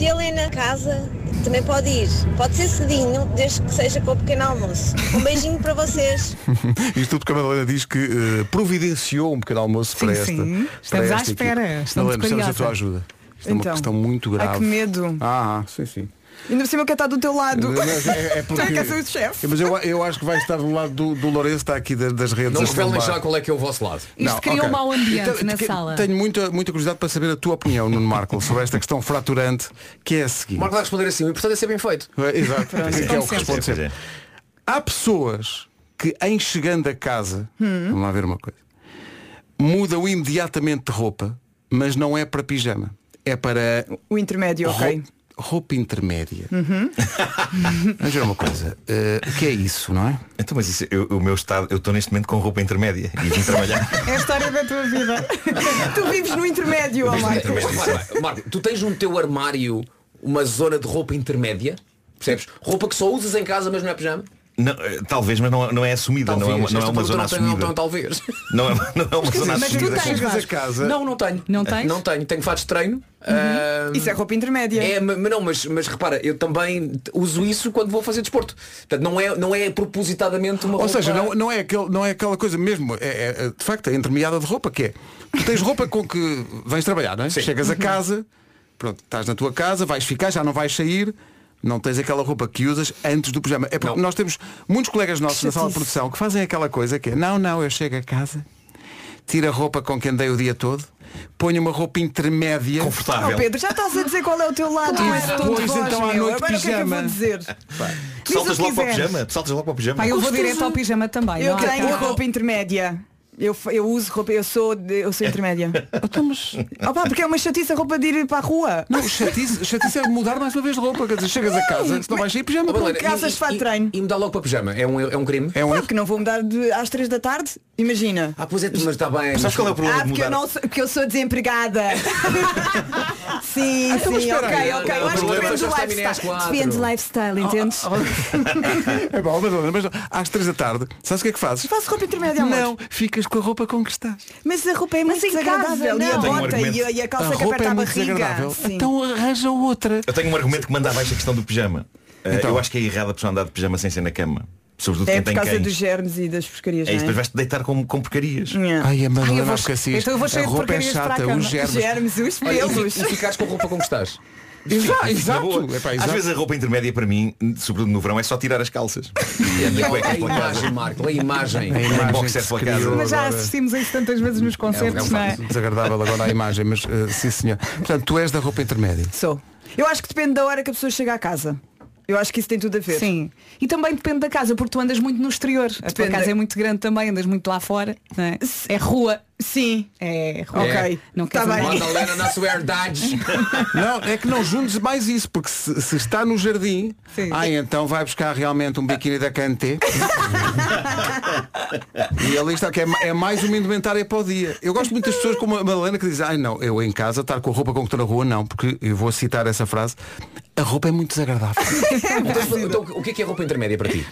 Se Helena casa, também pode ir. Pode ser cedinho, desde que seja com o pequeno almoço. Um beijinho para vocês. Isto tudo porque a Madalena diz que eh, providenciou um pequeno almoço Sim, para esta. sim. para Estamos à esta espera. equipe. Estamos Madalena, precisamos da tua ajuda. Isto é uma Então. questão muito grave. Ai, que medo. Ah, sim, sim. Ainda por cima que está do teu lado. Mas é, é porque... É que és o chefe. Mas eu, eu acho que vai estar do lado do, do Lourenço, está aqui da- das redes. Não revelem já qual é que é o vosso lado. Isto cria um mau ambiente na que- sala. Tenho muita, muita curiosidade para saber a tua opinião, Nuno Marco, sobre esta questão fraturante, que é a seguinte. Marco vai responder assim, o importante é ser bem feito. É, Exato, que é o que responde sempre. é. Há pessoas que, em chegando a casa, Hum. vamos lá ver uma coisa, mudam imediatamente de roupa, mas não é para pijama. É para O intermédio, ok. Roupa, intermédia. Uhum. Vamos ver uma coisa. eh, o que é isso, não é? Então, mas isso, eu- o meu estado, eu estou neste momento com roupa intermédia e vim trabalhar. É a história da tua vida. tu vives no intermédio, ó Marco. Marco, Marco, tu tens no teu armário uma zona de roupa intermédia? Percebes? Roupa que só usas em casa, mas não é pijama? Não, eh, talvez, mas não, não é assumida, não é uma, não é uma zona não tem- não assumida. tem- talvez. Não é, não é uma zona mas tu assumida. tens, chegas a Vasco. casa. Não, não tenho. Não tens? Não tenho. Tenho fatos de treino. Ah, Isso é roupa intermédia. É, ma- mas não, mas, mas repara, eu também uso isso quando vou fazer desporto. Portanto, não é, não é propositadamente uma Ou roupa... seja, não, não, é aquele, não é aquela coisa mesmo, é, é, é, de facto, é intermediada de roupa, que é, tu tens roupa com que vens trabalhar, não é? Chegas a casa, pronto, estás na tua casa, vais ficar, já não vais sair, não tens aquela roupa que usas antes do pijama. É porque Não. nós temos muitos colegas nossos na sala de produção que fazem aquela coisa que é, não, não, eu chego a casa, tiro a roupa com que andei o dia todo, ponho uma roupa intermédia. Oh, Confortável. Pedro, já estás a dizer qual é o teu lado. Claro. Não Pois, então, à noite, Agora o que é que eu pijama. vou dizer? Tu saltas logo para o pijama. Tu saltas logo para o pijama. Pá, eu vou direto ao pijama também. Eu não tenho roupa intermédia. Eu, eu uso roupa, eu sou, eu sou intermédia. Então, mas- Opa, porque é uma chatice a roupa de ir para a rua. Não, chatice, chatice é mudar mais uma vez de roupa. Quer dizer, chegas a casa, se não vais sair pijama. Oh. Helena, Casas de fato de treino. E, mudar logo para pijama. É um, é um crime? É um Claro que não vou mudar de, às três da tarde. Imagina. Ah, pois é, mas está bem. Sabes qual é o problema Ah, de porque eu, mudar? não sou, porque eu sou desempregada. sim, Então, mas sim, espera ok, aí. ok. Não, Eu acho que não, depende do não, não, lifestyle. não, não, Depende do não. lifestyle, entendes? É bom, mas, mas às três da tarde, sabes o que é que fazes? Faço roupa intermédia, amor. Não, ficas com a roupa com que estás. Mas a roupa é muito em casa, desagradável. e a não. Tenho um bota e a, e a calça a que roupa aperta é a muito barriga. Então arranja outra. Eu tenho um argumento que manda abaixo a questão do pijama. Uh, Então. Eu acho que é errado a pessoa andar de pijama sem ser na cama. Sobretudo É quem por tem causa cães. dos germes e das porcarias, É isso, não depois vais-te deitar com, com porcarias. Yeah. Ai, a Madalena Alcacis. então eu vou cheio A de roupa é porcarias para a chata, cama. os germes. Germes, os e, pelos. e ficares com a roupa como estás? Exato, Na exato. boa. Epá, Às exato. vezes a roupa intermédia para mim, sobretudo no verão, é só tirar as calças. E a minha A cueca pela casa. imagem, Marco, a imagem. A imagem boxer que pela se casa. criou Mas já agora. assistimos a isso tantas vezes nos concertos, não é? Desagradável agora a imagem, mas eh, sim senhor. Portanto, tu és da roupa intermédia. Sou. Eu acho que depende da hora que a pessoa chega à casa. Eu acho que isso tem tudo a ver. Sim. E também depende da casa, porque tu andas muito no exterior. A tua Depende. casa é muito grande também, andas muito lá fora. Não é? é rua. Sim. É, Ok. Não Tá quer bem. Madalena na sua herdade. Não, é que não juntes mais isso, porque se, se está no jardim, ah, então vai buscar realmente um biquíni da Canté. e ali está, que é, é mais uma indumentária para o dia. Eu gosto muito das pessoas como a Madalena que dizem, ai não, eu em casa estar com a roupa com que estou na rua, não, porque eu vou citar essa frase, a roupa é muito desagradável. Então, então, o que é que é roupa intermédia para ti?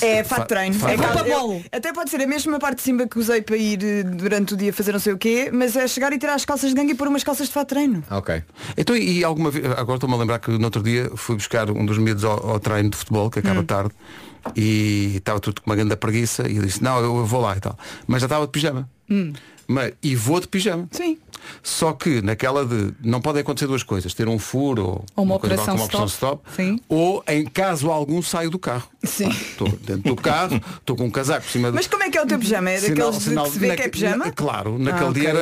É fato de treino. É roupa mole. Até pode ser a mesma parte de cima que usei para ir eh, durante o dia fazer não sei o quê, mas é chegar e tirar as calças de gangue e pôr umas calças de fato de treino. Ok. Então, e alguma vez, agora estou-me a lembrar que no outro dia fui buscar um dos miúdos ao, ao treino de futebol, que acaba tarde, e estava tudo com uma grande preguiça, e eu disse, não, eu vou lá e tal. Mas já estava de pijama. Mas, e vou de pijama. Sim. Só que naquela de não podem acontecer duas coisas, ter um furo ou, Ou uma coisa operação qualquer, uma stop. stop, Sim. ou em caso algum saio do carro. Sim. Estou dentro do carro, estou com um casaco por cima do- Mas como é que é o teu pijama? É daqueles de sinal- que se vê que é pijama? na- claro, naquele Ah, ok. dia era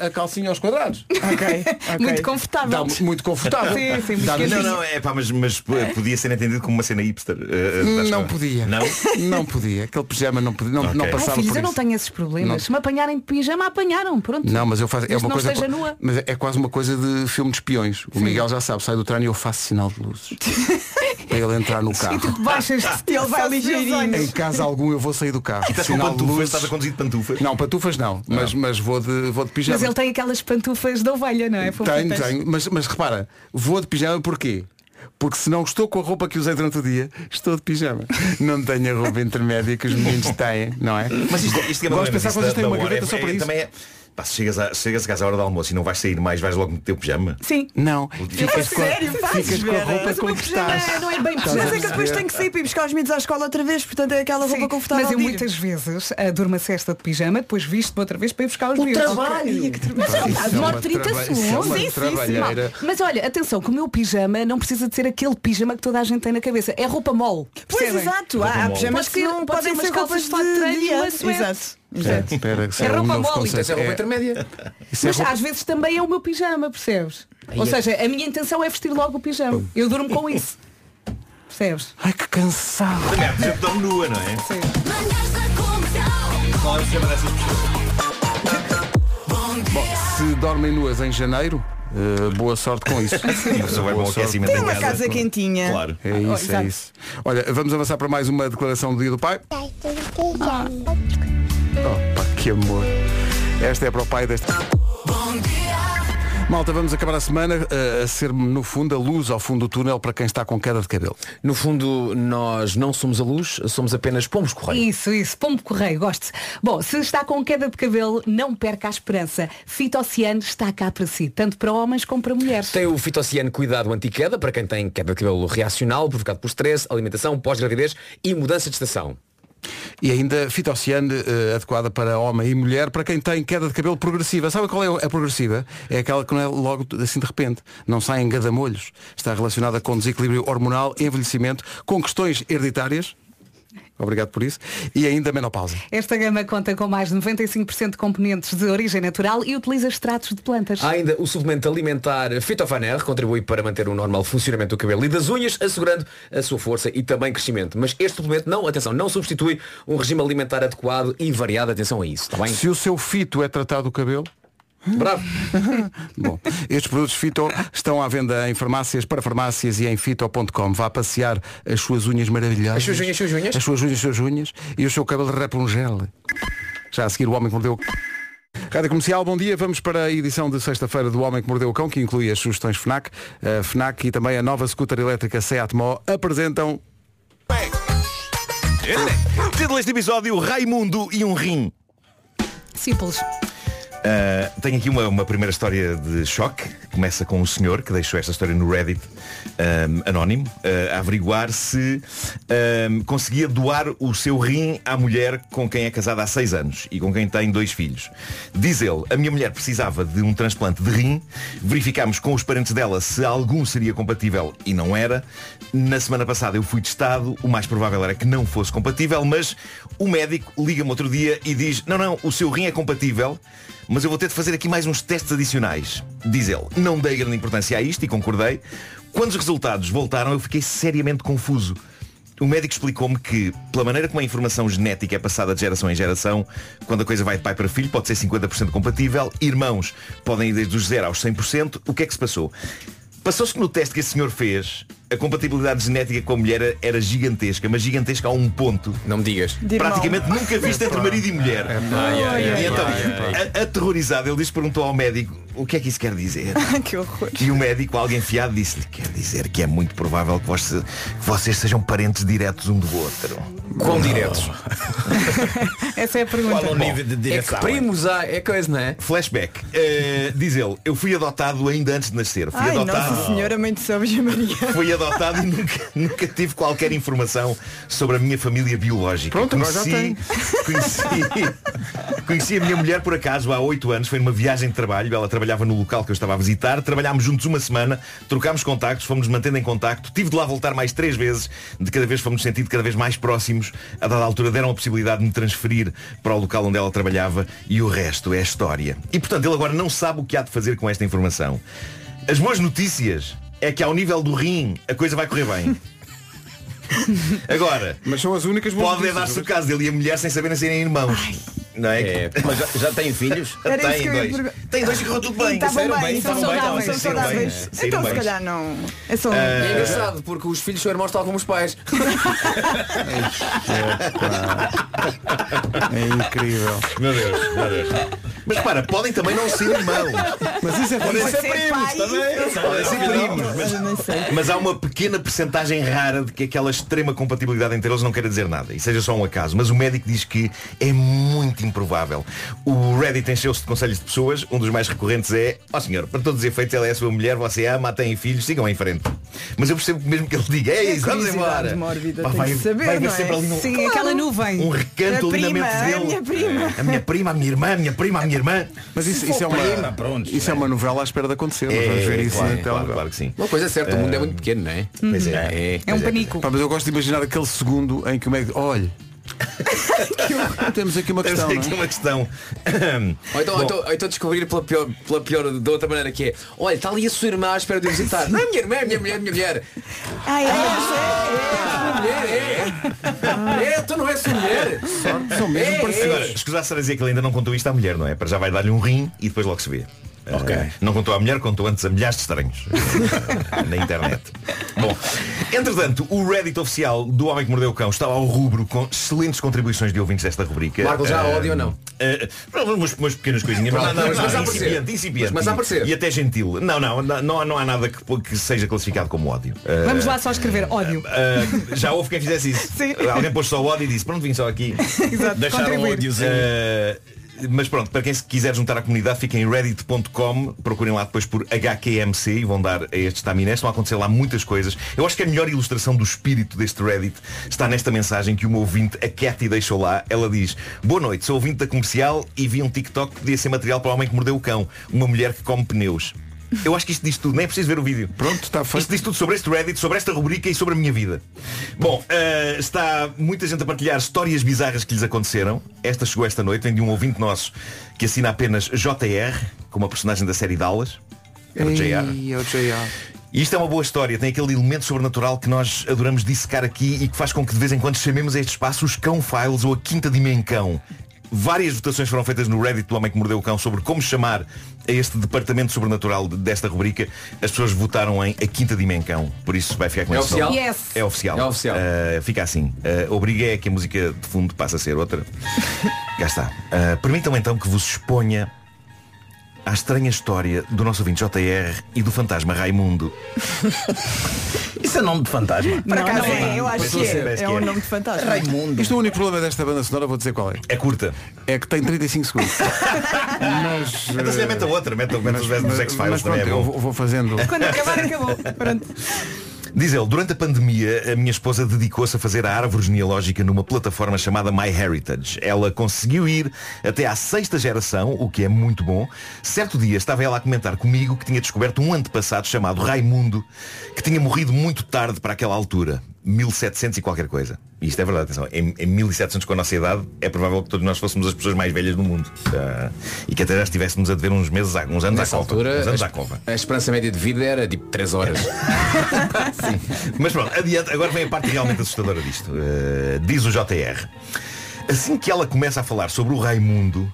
a, a- a calcinha aos quadrados. Ok. ok. Muito confortável. Dá mu- muito confortável. Sim, sim, muito Dá- Não, não, é pá, mas, mas p- podia ser entendido como uma cena hipster. eh, eh, Não podia. Não? Não podia. Aquele pijama não podia. Não, Ok. não Ai, Ai, passava filhos, por eu não tenho esses problemas. Não. Se me apanharem de pijama, apanharam. Pronto. Não, mas eu faço. É uma não coisa. esteja nua. Mas é quase uma coisa de filme de espiões. O Miguel já sabe, sai do treino e eu faço sinal de luzes. para ele entrar no carro. Baixas-te, Ele vai ligeirinho. Em caso algum eu vou sair do carro. E estás com Sinal de pantufas? luzes. Estás a conduzir de pantufas? Não, pantufas não, mas, mas vou, de, vou de pijama. Mas ele tem aquelas pantufas da ovelha, não é? Tenho, tenho. Mas, mas repara, vou de pijama porquê? Porque se não estou com a roupa que usei durante o dia, estou de pijama. Não tenho a roupa intermédia que os meninos têm, não é? Mas isto, isto que a Gosto de pensar que vocês têm uma gaveta é- só para é- isso. Também é, pá, se chegas, a, chegas a casa à hora do almoço e não vais sair mais, vais logo no teu pijama. Sim. Não, ficas com, a- sério, fazes, ficas com a roupa o com pijama estás. Não é bem Mas é que depois tenho que sair para ir buscar os miúdos à escola outra vez, portanto é aquela roupa Sim, confortável. mas eu muitas vezes uh, durmo a cesta de pijama, depois visto-me outra vez para ir buscar os O miúdos. que trabalho. Mas é demora uma 30 traba- segundos. é Sim, sim. Mas olha, atenção, que o meu pijama não precisa de ser aquele pijama que toda a gente tem na cabeça. É roupa mole. Pois percebem? exato, Roupa há, pijamas Pode que não pode podem ser roupas de fato de treino e uma suéte. Exato. É, espera, É é um roupa novo mole, conceito. Isso é roupa É- intermédia. isso é Mas roupa- às vezes também é o meu pijama, percebes? Ou seja, a minha intenção é vestir logo o pijama. Eu durmo com isso. Percebes? Ai que cansado. Também gente tão nua, não é? Qual é o sistema dessas pessoas? Bom, se dormem nuas em janeiro, eh, boa sorte com isso. Tem em uma casa. quentinha. Claro. É Oh, isso, é exato. isso. Olha, vamos avançar para mais uma declaração do Dia do Pai. Opa, que amor. Esta é para o pai deste. Malta, vamos acabar a semana eh, a ser, no fundo, a luz ao fundo do túnel para quem está com queda de cabelo. No fundo, nós não somos a luz, somos apenas pomos correio. Isso, isso, pombo correio, gosto. Bom, se está com queda de cabelo, não perca a esperança. Fitociano está cá para si, tanto para homens como para mulheres. Tem o fitociano cuidado anti-queda para quem tem queda de cabelo reacional provocado por stress, alimentação, pós-gravidez e mudança de estação. E ainda fitociane eh, adequada para homem e mulher, para quem tem queda de cabelo progressiva. Sabe qual é a progressiva? É aquela que não é logo assim de repente. Não sai em gadamolhos. Está relacionada com desequilíbrio hormonal, envelhecimento, com questões hereditárias. Obrigado por isso. E ainda menopausa. Esta gama conta com mais de 95% de componentes de origem natural e utiliza extratos de plantas. Há ainda o suplemento alimentar Fitofaner, contribui para manter o normal funcionamento do cabelo e das unhas, assegurando a sua força e também crescimento. Mas este suplemento não, atenção, não substitui um regime alimentar adequado e variado. Atenção a isso, está bem? Se o seu fito é tratado o cabelo. Bravo. Bom, estes produtos Fito estão à venda em farmácias, para farmácias e em fito.com. Vá passear as suas unhas maravilhosas. As suas unhas, as suas unhas? As suas unhas, as suas unhas. E o seu cabelo repungel. Já a seguir o Homem que Mordeu. Rádio Comercial, bom dia. Vamos para a edição de sexta-feira do Homem que Mordeu o Cão, que inclui as sugestões FNAC. A FNAC e também a nova scooter elétrica Seat Mó apresentam... Título deste episódio, Raimundo e um rim. Simples. Uh, tenho aqui uma, uma primeira história de choque. Começa com um senhor que deixou esta história no Reddit um, anónimo, uh, a averiguar se um, conseguia doar o seu rim à mulher com quem é casada há seis anos e com quem tem dois filhos. Diz ele, a minha mulher precisava de um transplante de rim, verificámos com os parentes dela se algum seria compatível e não era. Na semana passada eu fui testado, o mais provável era que não fosse compatível, mas o médico liga-me outro dia e diz, não, não, o seu rim é compatível, mas eu vou ter de fazer aqui mais uns testes adicionais. Diz ele, não dei grande importância a isto e concordei. Quando os resultados voltaram, eu fiquei seriamente confuso. O médico explicou-me que, pela maneira como a informação genética é passada de geração em geração, quando a coisa vai de pai para filho, pode ser 50% compatível, irmãos podem ir desde os 0 aos 100%. O que é que se passou? Passou-se que no teste que esse senhor fez, a compatibilidade genética com a mulher era- gigantesca, mas gigantesca a um ponto. Não me digas. De. Praticamente nunca visto entre marido e mulher. E então, aterrorizado, ele disse, perguntou ao médico o que é que isso quer dizer. que horror. E o médico, alguém fiado, disse-lhe quer dizer que é muito provável que, vos- que vocês sejam parentes diretos um do outro. Quão diretos? Essa é a pergunta. É que primos há, é coisa, não é? Flashback. Eh, diz ele, eu fui adotado ainda antes de nascer. Fui Ai, adotado. Nossa Senhora, Mãe de São Maria. Fui adotado e nunca, nunca tive qualquer informação sobre a minha família biológica. Pronto, agora já conheci, conheci, conheci a minha mulher por acaso há oito anos, foi numa viagem de trabalho, ela trabalhava no local que eu estava a visitar, trabalhámos juntos uma semana, trocámos contactos, fomos mantendo em contacto, tive de lá voltar mais três vezes, de cada vez fomos sentindo cada vez mais próximos, a dada altura deram a possibilidade de me transferir para o local onde ela trabalhava. E o resto é história. E portanto ele agora não sabe o que há de fazer com esta informação. As boas notícias é que ao nível do rim a coisa vai correr bem. Agora, Mas são as únicas boas pode é dar-se o caso dele e a mulher sem saberem serem irmãos. Não é? Mas já, já tem filhos? Era Tem dois. Tem dois que correu tudo bem. Estavam Saíram bem, bem, são estavam bem, saudáveis, são saudáveis. Então se calhar não. É só um. Ah, é engraçado porque os filhos são irmãos tal como os pais. É incrível. Meu Deus, meu Deus. Mas para, podem também não ser irmãos. Mas isso é Podem Pode ser ser primos pai, também. Podem ser primos. Mas, mas há uma pequena percentagem rara de que aquela extrema compatibilidade entre eles não quer dizer nada. E seja só um acaso. Mas o médico diz que é muito improvável. O Reddit encheu-se de conselhos de pessoas. Um dos mais recorrentes é, ó senhor, para todos os efeitos ela é a sua mulher, você a ama, tem filhos, sigam em frente. Mas eu percebo que mesmo que ele diga, ei, vamos curiosidade embora. mórbida, Pá, vai, que saber, vai haver não é? sempre ali um, Sim, aquela nuvem. um recanto A ali na prima, mente a dele. minha prima. A minha prima, a minha irmã, a minha prima, a minha irmã. Mas isso, isso é uma, prima, pronto. isso é uma novela à espera de acontecer. Nós vamos ver isso claro, na claro, claro que sim. Uma coisa é certa, o mundo é muito pequeno, não é? Pois é. É. É um é. panico. Pá, mas eu gosto de imaginar aquele segundo em que o médico. Olhe. Temos aqui uma Temos questão. aqui não é? uma questão. Ou então, ou então, ou então descobrir pela pior, pela pior de outra maneira que é Olha, está ali a sua irmã à espera de visitar Não é minha irmã, é minha mulher, é minha mulher Ai, ai, Minha mulher, é É, tu não és sua mulher São mesmo É, parecidos. Agora, escusar-se a dizer que ele ainda não contou isto à mulher, não é? Para já vai dar-lhe um rim e depois logo se vê. Ok. Eh, não contou à mulher, contou antes a milhares de estranhos na internet. Bom, entretanto, o Reddit oficial do Homem que Mordeu o Cão está ao rubro com excelentes contribuições de ouvintes desta rubrica. Marco, já há Eh, ódio ou não? eh, umas, umas pequenas coisinhas, mas, não, mas não, mas incipiente, aparecer. incipiente. Mas há a aparecer. E até gentil. Não, não, não, há- não há nada que, que seja classificado como ódio. Eh, Vamos lá só escrever ódio. Uh, já houve quem fizesse isso. Sim. Alguém pôs só o ódio e disse, pronto, vim só aqui. Exato, Deixaram contribuir. ódiozinho. Mas pronto, para quem se quiser juntar à comunidade, fiquem em reddit.com, procurem lá depois por HQMC e vão dar a estes taminés. Estão a acontecer lá muitas coisas. Eu acho que a melhor ilustração do espírito deste Reddit está nesta mensagem que uma ouvinte, a Cathy, deixou lá. Ela diz, boa noite, sou ouvinte da comercial e vi um TikTok que podia ser material para o homem que mordeu o cão. Uma mulher que come pneus. Eu acho que isto diz tudo, nem é preciso ver o vídeo. Pronto, está feito. Isto diz tudo sobre este Reddit, sobre esta rubrica e sobre a minha vida. Bom, eh, está muita gente a partilhar histórias bizarras que lhes aconteceram. Esta chegou esta noite, vem de um ouvinte nosso que assina apenas JR, como a personagem da série Dallas. Era JR. Ei, é o JR. E isto é uma boa história, tem aquele elemento sobrenatural que nós adoramos dissecar aqui e que faz com que de vez em quando chamemos a este espaço os Cão Files ou a Quinta Dimensão. Várias votações foram feitas no Reddit do Homem que Mordeu o Cão sobre como chamar a este departamento sobrenatural de- desta rubrica. As pessoas votaram em a Quinta Dimensão, por isso vai ficar com É esse oficial? nome. Yes. É oficial. É oficial. Uh, fica assim. Uh, obriga é que a música de fundo passe a ser outra. Cá está. Uh, Permitam então que vos exponha à estranha história do nosso ouvinte JR e do fantasma Raimundo. Isso é nome de fantasma. Por acaso não é, é. eu acho que é. É um é. nome de fantasma. Raimundo. Isto é o único problema desta banda sonora, vou dizer qual é. É curta. É que tem 35 segundos. Mas. Então se eh, mete a outra, mete, mete os versos dos mas X-Files também é eu bom. vou, vou fazendo. Quando acabar, acabou. Pronto. Diz ele, durante a pandemia, a minha esposa dedicou-se a fazer a árvore genealógica numa plataforma chamada MyHeritage. Ela conseguiu ir até à sexta geração, o que é muito bom. Certo dia estava ela a comentar comigo que tinha descoberto um antepassado chamado Raimundo, que tinha morrido muito tarde para aquela altura. 1700 e qualquer coisa. E isto é verdade, atenção. Em, em 1700 com a nossa idade, é provável que todos nós fôssemos as pessoas mais velhas do mundo. Ah, e que até já estivéssemos a dever uns meses, uns anos Nessa à cova. altura, uns anos a, à cova. a esperança média de vida era tipo 3 horas. Mas pronto, adiante, agora vem a parte realmente assustadora disto. Uh, diz o JR. Assim que ela começa a falar sobre o Raimundo,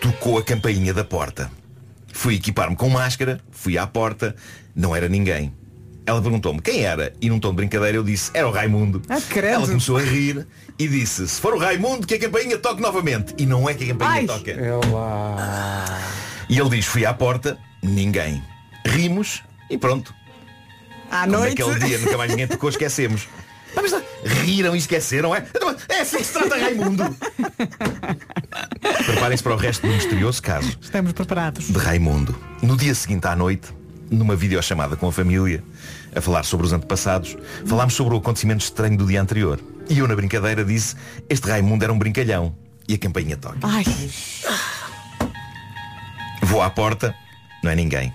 tocou a campainha da porta. Fui equipar-me com máscara, fui à porta, não era ninguém. Ela perguntou-me quem era e num tom de brincadeira eu disse, era o Raimundo. Ela começou a rir e disse, se for o Raimundo que a campainha toque novamente. E não é que a campainha Ai. toca. E ele diz, fui à porta, ninguém. Rimos e pronto. À Como noite. naquele dia nunca mais ninguém tocou, esquecemos. Ah, mas riram e esqueceram, é? Então, É assim que se trata Raimundo. Preparem-se para o resto do misterioso caso Estamos preparados. de Raimundo. No dia seguinte à noite, numa videochamada com a família, a falar sobre os antepassados, falámos sobre o acontecimento estranho do dia anterior. E eu na brincadeira disse, este Raimundo era um brincalhão. E a campainha toca. Ai. Vou à porta, não é ninguém.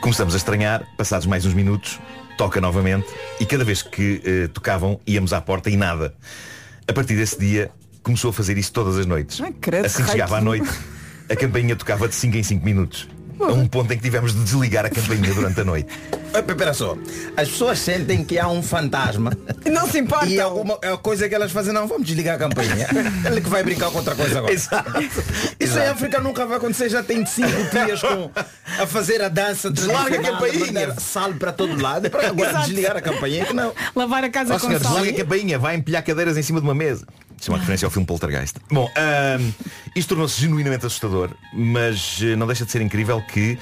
Começamos a estranhar, passados mais uns minutos, toca novamente e cada vez que eh, tocavam íamos à porta e nada. A partir desse dia começou a fazer isso todas as noites. credo, assim que chegava à noite, a campainha tocava de 5 em 5 minutos. A um ponto em que tivemos de desligar a campainha durante a noite. Espera só, as pessoas sentem que há um fantasma. Não se importa. E alguma a coisa que elas fazem, não, vamos desligar a campainha. Ele que vai brincar com outra coisa agora. Exato. Isso em África nunca vai acontecer, já tem cinco dias com, a fazer a dança Deslarga a campainha. mandar Sal para todo lado. Para agora Exato. desligar a campainha que não. Lavar a casa Ó com senhor, sal. desliga a campainha, vai empilhar cadeiras em cima de uma mesa. Isto é uma referência ao filme Poltergeist. Bom, isto tornou-se genuinamente assustador, mas eh, não deixa de ser incrível que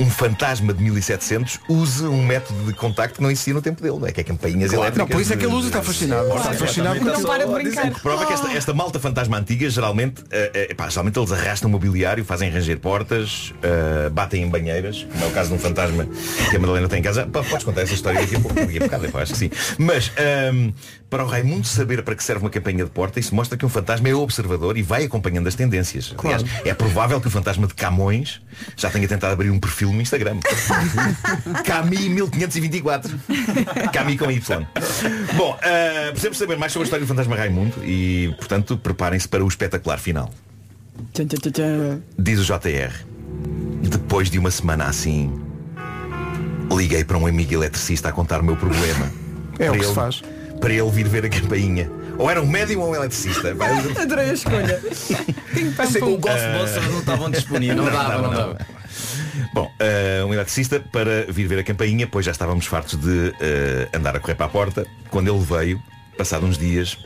um fantasma de 1700 use um método de contacto que não existia no tempo dele, não é? Que é campainhas Claro. elétricas. Não, por isso é que ele usa, está fascinado. Está fascinado com Não para de brincar. O que prova é que esta, esta malta fantasma antiga geralmente, pá, geralmente eles arrastam mobiliário, fazem ranger portas, eh, batem em banheiras, como é o caso de um fantasma que a Madalena tem em casa. Pá, Podes contar essa história daqui a pouco, daqui a bocado, eu acho que sim. Mas ahm, para o Raimundo saber para que serve uma campainha de porta, isso mostra que um fantasma é observador e vai acompanhando as tendências. Aliás, é provável que o fantasma de Camões já tenha tentado abrir um perfil no Instagram. Cami 1524. Cami com Y. Bom, uh, precisamos saber mais sobre a história do fantasma Raimundo e, portanto, preparem-se para o espetacular final. Diz o JR. Depois de uma semana assim, liguei para um amigo eletricista a contar o meu problema. É o Para que se ele- faz. Para ele vir ver a campainha. Ou era um médium ou um eletricista. Vai- Adorei a escolha. Que o Ghostbusters não estavam disponíveis. Não dava, não dava. Bom, eh, um eletricista para vir ver a campainha, pois já estávamos fartos de eh, andar a correr para a porta. Quando ele veio, passado uns dias,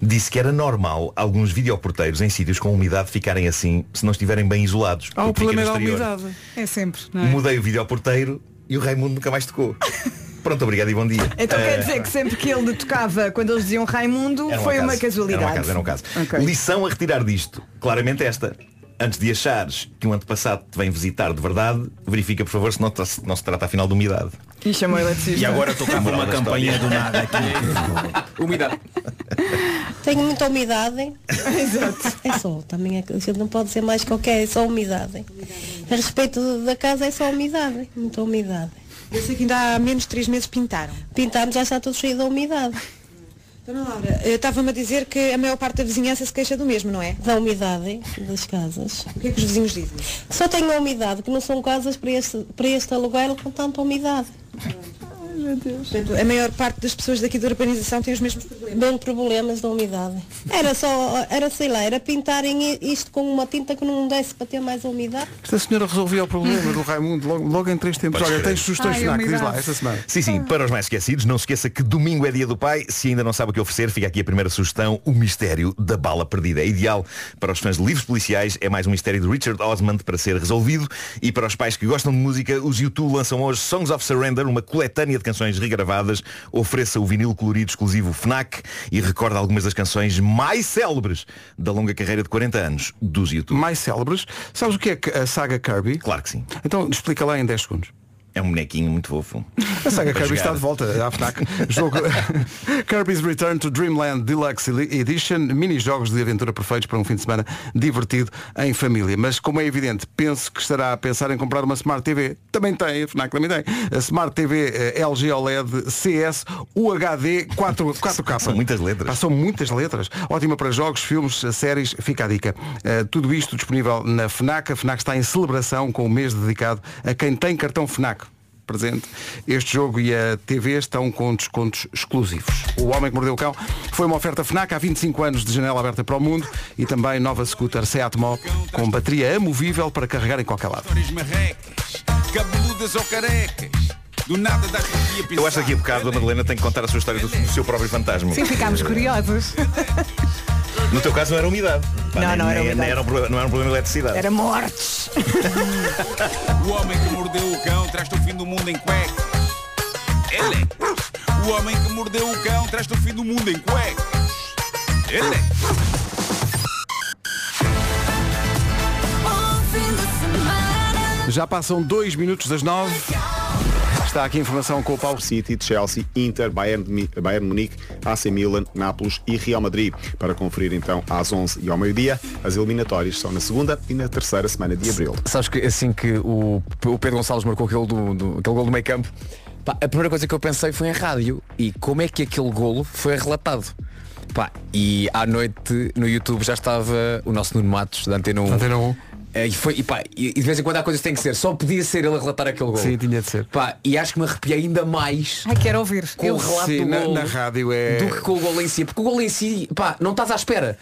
disse que era normal alguns videoporteiros em sítios com umidade ficarem assim se não estiverem bem isolados. Ah, o problema é da umidade. É sempre, não é? Mudei o videoporteiro e o Raimundo nunca mais tocou. Pronto, obrigado e bom dia. Então quer Eh, dizer que sempre que ele tocava quando eles diziam Raimundo era um foi uma casualidade. Era um caso, era um caso. Ok. Lição a retirar disto, claramente esta. Antes de achares que um antepassado te vem visitar de verdade, verifica por favor se não, se não se trata afinal de umidade. E chamou eletricista. E agora tocava uma história. do nada aqui. Umidade. Tenho muita umidade. Exato. É só, também é que não pode ser mais qualquer, é só umidade. A respeito da casa é só umidade, muita umidade. Eu sei que ainda há menos de três meses pintaram. Pintámos, já está tudo cheio de umidade. Dona Laura, eh, estava-me a dizer que a maior parte da vizinhança se queixa do mesmo, não é? Da umidade das casas. O que é que os vizinhos dizem? Só tenho a umidade, que não são casas para este, para este aluguel com tanta umidade. Meu Deus. Portanto, a maior parte das pessoas daqui da urbanização tem os mesmos problemas. Bem problemas da umidade. Era só, era sei lá, era pintarem isto com uma tinta que não desse para ter mais umidade. Esta senhora resolvia o problema do Raimundo logo, logo em três tempos. Podes Olha, tens sugestões Ai, FNAC, diz lá, esta semana. Sim, sim, para os mais esquecidos, não se esqueça que domingo é dia do pai. Se ainda não sabe o que oferecer, fica aqui a primeira sugestão, o mistério da bala perdida. É ideal para os fãs de livros policiais, é mais um mistério de Richard Osmond para ser resolvido. E para os pais que gostam de música, os YouTube lançam hoje Songs of Surrender, uma coletânea de canções regravadas. Ofereça o vinil colorido exclusivo FNAC e recorda algumas das canções mais célebres da longa carreira de 40 anos dos YouTube. Mais célebres. Sabes o que é a saga Kirby? Claro que sim. Então explica lá em 10 segundos. É um bonequinho muito fofo. A saga Kirby está de volta à FNAC. Jogo Kirby's Return to Dreamland Deluxe Edition, mini-jogos de aventura perfeitos para um fim de semana divertido em família. Mas como é evidente, penso que estará a pensar em comprar uma Smart TV. Também tem, a FNAC também tem. A Smart TV LG OLED CS UHD 4, 4K. São muitas letras. Pá, são muitas letras. Ótima para jogos, filmes, séries, fica a dica. Eh, tudo isto disponível na FNAC. A FNAC está em celebração com o mês dedicado a quem tem cartão FNAC presente. Este jogo e a TV estão com descontos exclusivos. O Homem que Mordeu o Cão foi uma oferta FNAC há 25 anos de janela aberta para o mundo e também nova scooter Seat Mó com bateria amovível para carregar em qualquer lado. Eu acho que daqui a bocado a Madalena tem que contar a sua história do, do seu próprio fantasma. Sim, ficámos curiosos. No teu caso não era umidade. Pá, Não, nem- não era nem- umidade. nem era um problema- não era um problema de eletricidade. Era mortes. O homem que mordeu o cão traz-te o fim do mundo em cuecas. Ele é. O homem que mordeu o cão traz-te o fim do mundo em cuecas. Ele é. Já passam dois minutos das nove. Está aqui a informação com o Paulo. City, Chelsea, Inter, Bayern, Bayern Munique, AC Milan, Nápoles e Real Madrid. Para conferir então às 11 e ao meio-dia, as eliminatórias são na segunda e na terceira semana de abril. Sabes que assim que o, o Pedro Gonçalves marcou aquele, do, do- aquele gol do meio campo, pá, a primeira coisa que eu pensei foi em rádio e como é que aquele golo foi relatado. Pá, e à noite no YouTube já estava o nosso Nuno Matos da Antena 1. Antena 1. É, E, foi, e, pá, e, de vez em quando há coisas que têm que ser. Só podia ser ele a relatar aquele gol. Sim, tinha de ser. Pá, e acho que me arrepiei ainda mais Ai, quero ouvir. com Eu- o relato Sim, do na- gol na rádio é- do que com o gol em si. Porque o gol em si, pá, não estás à espera.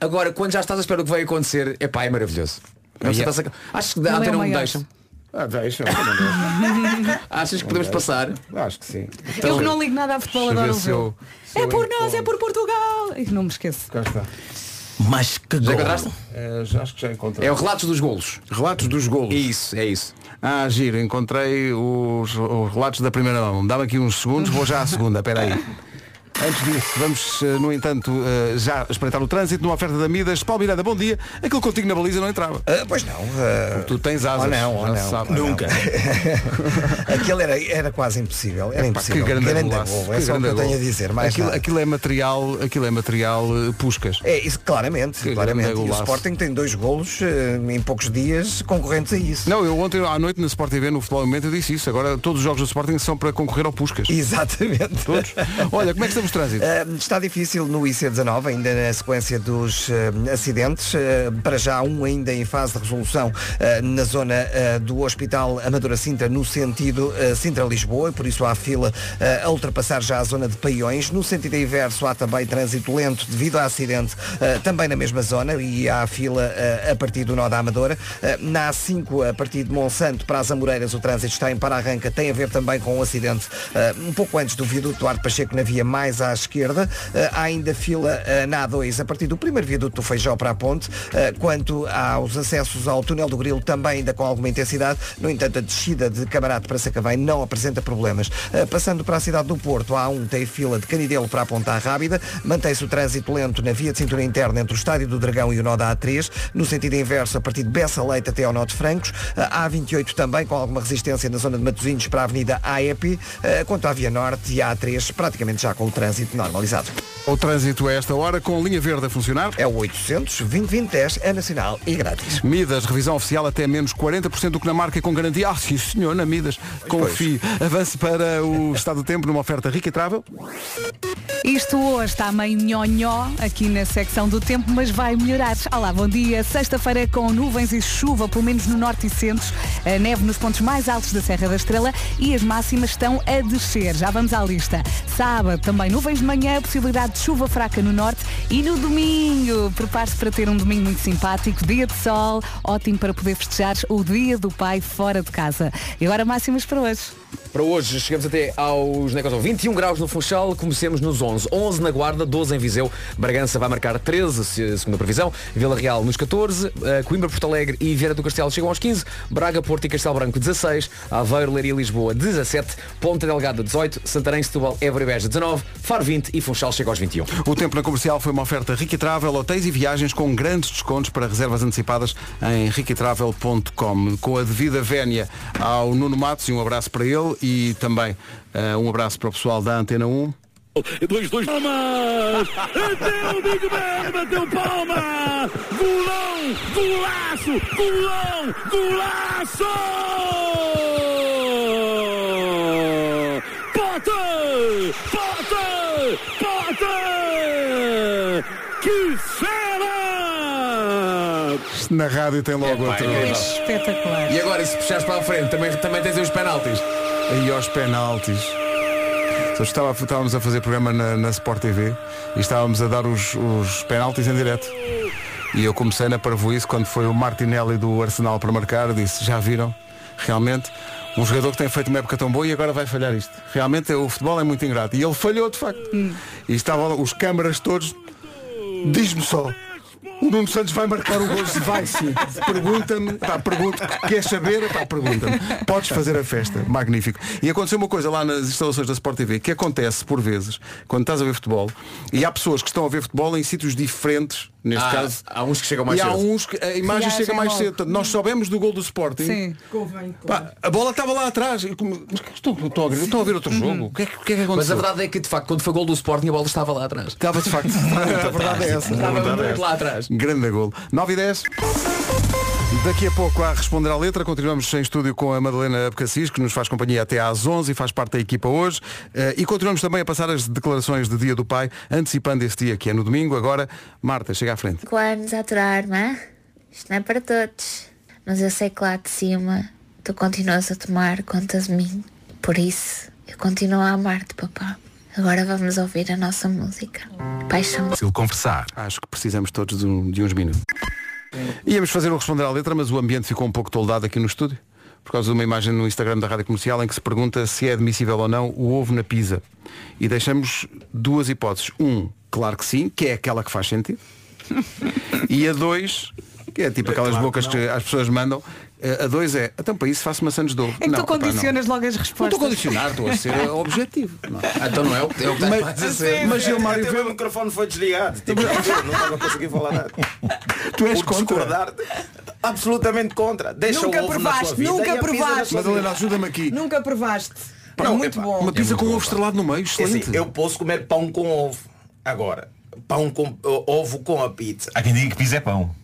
Agora, quando já estás à espera do que vai acontecer, é pá, é maravilhoso. Não Yeah. estás a- Acho que Não é Antena o 1 me deixam. Ah, deixa. Achas que podemos passar? Acho que sim. Eu que não ligo nada a futebol, adoro se É por nós, é por Portugal. E não me esqueço. Cá está. Mas que Já gol. encontraste? É, já acho que já encontrei. É o relatos dos golos. Relatos dos golos. Isso, é isso. Ah, giro, encontrei os, os relatos da primeira mão. Dá-me aqui uns segundos, vou já à segunda, espera aí. Antes disso, vamos, eh, no entanto, eh, já espreitar o trânsito numa oferta da Midas. Paulo Miranda, bom dia. Aquilo contigo na baliza não entrava. Ah, pois não. ah, Tu tens asas. Oh não, oh não, sabe. não. Aquilo era, era quase impossível. Era Pá, que impossível. grande Grande gol, que É só o que eu tenho a dizer. Mais aquilo, aquilo é material, aquilo é material eh, puscas. É isso, claramente, Que claramente. E o. Sporting tem dois golos eh, em poucos dias concorrentes a isso. Não, eu ontem à noite na Sport TV, no Futebol em Momento, eu disse isso. Agora todos os jogos do Sporting são para concorrer ao Puscas. Exatamente. Todos. Olha, como é que estamos trânsito? Eh, está difícil no IC19, ainda na sequência dos eh, acidentes. Eh, para já um ainda em fase de resolução eh, na zona eh, do Hospital Amadora Sintra, no sentido eh, Sintra-Lisboa, por isso há fila a ultrapassar já a zona de Paiões. No sentido inverso há também trânsito lento devido a acidente também na mesma zona e há fila a partir do nó da Amadora. Na A5, a partir de Monsanto para as Amoreiras, o trânsito está em para-arranca, tem a ver também com o acidente eh, um pouco antes do viaduto Duarte Pacheco na via mais à esquerda. Eh, há ainda fila eh, na A2 a partir do primeiro viaduto do Feijó para a ponte. Eh, quanto aos acessos ao túnel do Grilo, também ainda com alguma intensidade. No entanto, a descida de Camarate para Sacavém não apresenta problemas. Passando para a cidade do Porto, a A1 tem fila de Canidelo para a Ponta Rábida. Mantém-se o trânsito lento na via de cintura interna entre o Estádio do Dragão e o nó da A3. No sentido inverso, a partir de Bessa Leite até ao nó de Francos. A A28 também com alguma resistência na zona de Matosinhos para a Avenida AEP. Quanto à Via Norte e a A3, praticamente já com o trânsito normalizado. O trânsito a esta hora com linha verde a funcionar. É o 800 2010 é nacional e grátis. Midas, revisão oficial até menos 40% do que na marca e com garantia. Ah, sim senhor, na Midas. Confie. Avance para o estado do tempo numa oferta rica e trável. Isto hoje está meio nhonhó aqui na secção do tempo, mas vai melhorar. Olá, bom dia. Sexta-feira com nuvens e chuva, pelo menos no norte e centro. A neve nos pontos mais altos da Serra da Estrela e as máximas estão a descer. Já vamos à lista. Sábado também nuvens de manhã, possibilidade de chuva fraca no norte e no domingo. Prepare-se para ter um domingo muito simpático, dia de sol, ótimo para poder festejar o dia do pai fora de casa. E agora máximas para hoje. Para hoje chegamos até aos quanto? 21 graus no Funchal, comecemos nos 11. 11 na Guarda, 12 em Viseu, Bragança vai marcar 13, se- segundo a previsão, Vila Real nos 14, eh, Coimbra, Porto Alegre e Vieira do Castelo chegam aos 15, Braga, Porto e Castelo Branco 16, Aveiro, Leiria e Lisboa 17, Ponta Delgada 18, Santarém, Setúbal, Évora e Beja 19, Faro 20 e Funchal chega aos 21. O tempo na comercial foi uma oferta Ricky Travel, hotéis e viagens com grandes descontos para reservas antecipadas em riquitravel.com. Com a devida vénia ao Nuno Matos e um abraço para ele e também eh, um abraço para o pessoal da Antena 1. Dois, dois, palmas! Bateu o Big Ben, bateu palma! Golão, golaço, golão, golaço! Pote! Pote! Pote! Que fera! Isto na rádio tem logo outro. é Espetacular. E agora, e se puxares para a frente, também, também tens aí os penaltis. Aí aos penaltis. Estava, estávamos a fazer programa na, na Sport TV e estávamos a dar os, os penaltis em direto. E eu comecei na parvoíce quando foi o Martinelli do Arsenal para marcar, disse, já viram? Realmente, um jogador que tem feito uma época tão boa e agora vai falhar isto. Realmente o futebol é muito ingrato. E ele falhou de facto. E estavam os câmaras todos. Diz-me só. O Nuno Santos vai marcar o gol se vai sim. Pergunta-me, pá, pergunta, queres saber? Pá, pergunta-me. Podes fazer a festa. Magnífico. E aconteceu uma coisa lá nas instalações da Sport TV que acontece por vezes quando estás a ver futebol e há pessoas que estão a ver futebol em sítios diferentes, neste Há- caso. há uns que chegam mais e há cedo. uns que a imagem chega mais logo. cedo. Portanto, Nós soubemos do gol do Sporting. Sim. Convém. Pá, a bola estava lá atrás. Como- Mas que- Estou, estou, a ver, estou a ver outro jogo. O que é que, o que é que Mas aconteceu? a verdade é que, de facto, quando foi gol do Sporting, a bola estava lá atrás. Estava de facto. a verdade é essa. Estava muito lá atrás. Grande golo. 9 e 10. Daqui a pouco a responder à letra, continuamos em estúdio com a Madalena Abcacis, que nos faz companhia até às 11 e faz parte da equipa hoje. Eh, e continuamos também a passar as declarações de Dia do Pai, antecipando esse dia que é no domingo. Agora, Marta, chega à frente. 5 anos a aturar-me, hã? isto não é para todos. Mas eu sei que lá de cima tu continuas a tomar conta de mim. Por isso, eu continuo a amar-te, papá. Agora vamos ouvir a nossa música. Paixão. Fácil conversar. Acho que precisamos todos de uns minutos. Íamos fazer o responder à letra, mas o ambiente ficou um pouco toldado aqui no estúdio. Por causa de uma imagem no Instagram da Rádio Comercial em que se pergunta se é admissível ou não o ovo na pizza. E deixamos duas hipóteses. Um, claro que sim, que é aquela que faz sentido. E a dois, que é tipo aquelas bocas que, as pessoas mandam. A dois é, então para isso faço maçãs de ovo. É que não, tu não. condicionas logo as Não respostas. estou a condicionar, estou a ser objetivo. Não. Então não é o que é o que Mas- estás a dizer. mas Gilmário Até o meu microfone foi desligado. Tipo, não estava a conseguir falar nada. Tu és Por contra? absolutamente contra. Deixa Nunca o ovo na provaste, sua vida nunca na provaste. Madalena, ajuda-me aqui. Nunca provaste. Pá, é não, muito bom. Uma pizza É com ovo bom, estrelado no meio, É assim, excelente. eu posso comer pão com ovo. Agora, pão com ovo com a pizza. Há quem diga que pizza é pão.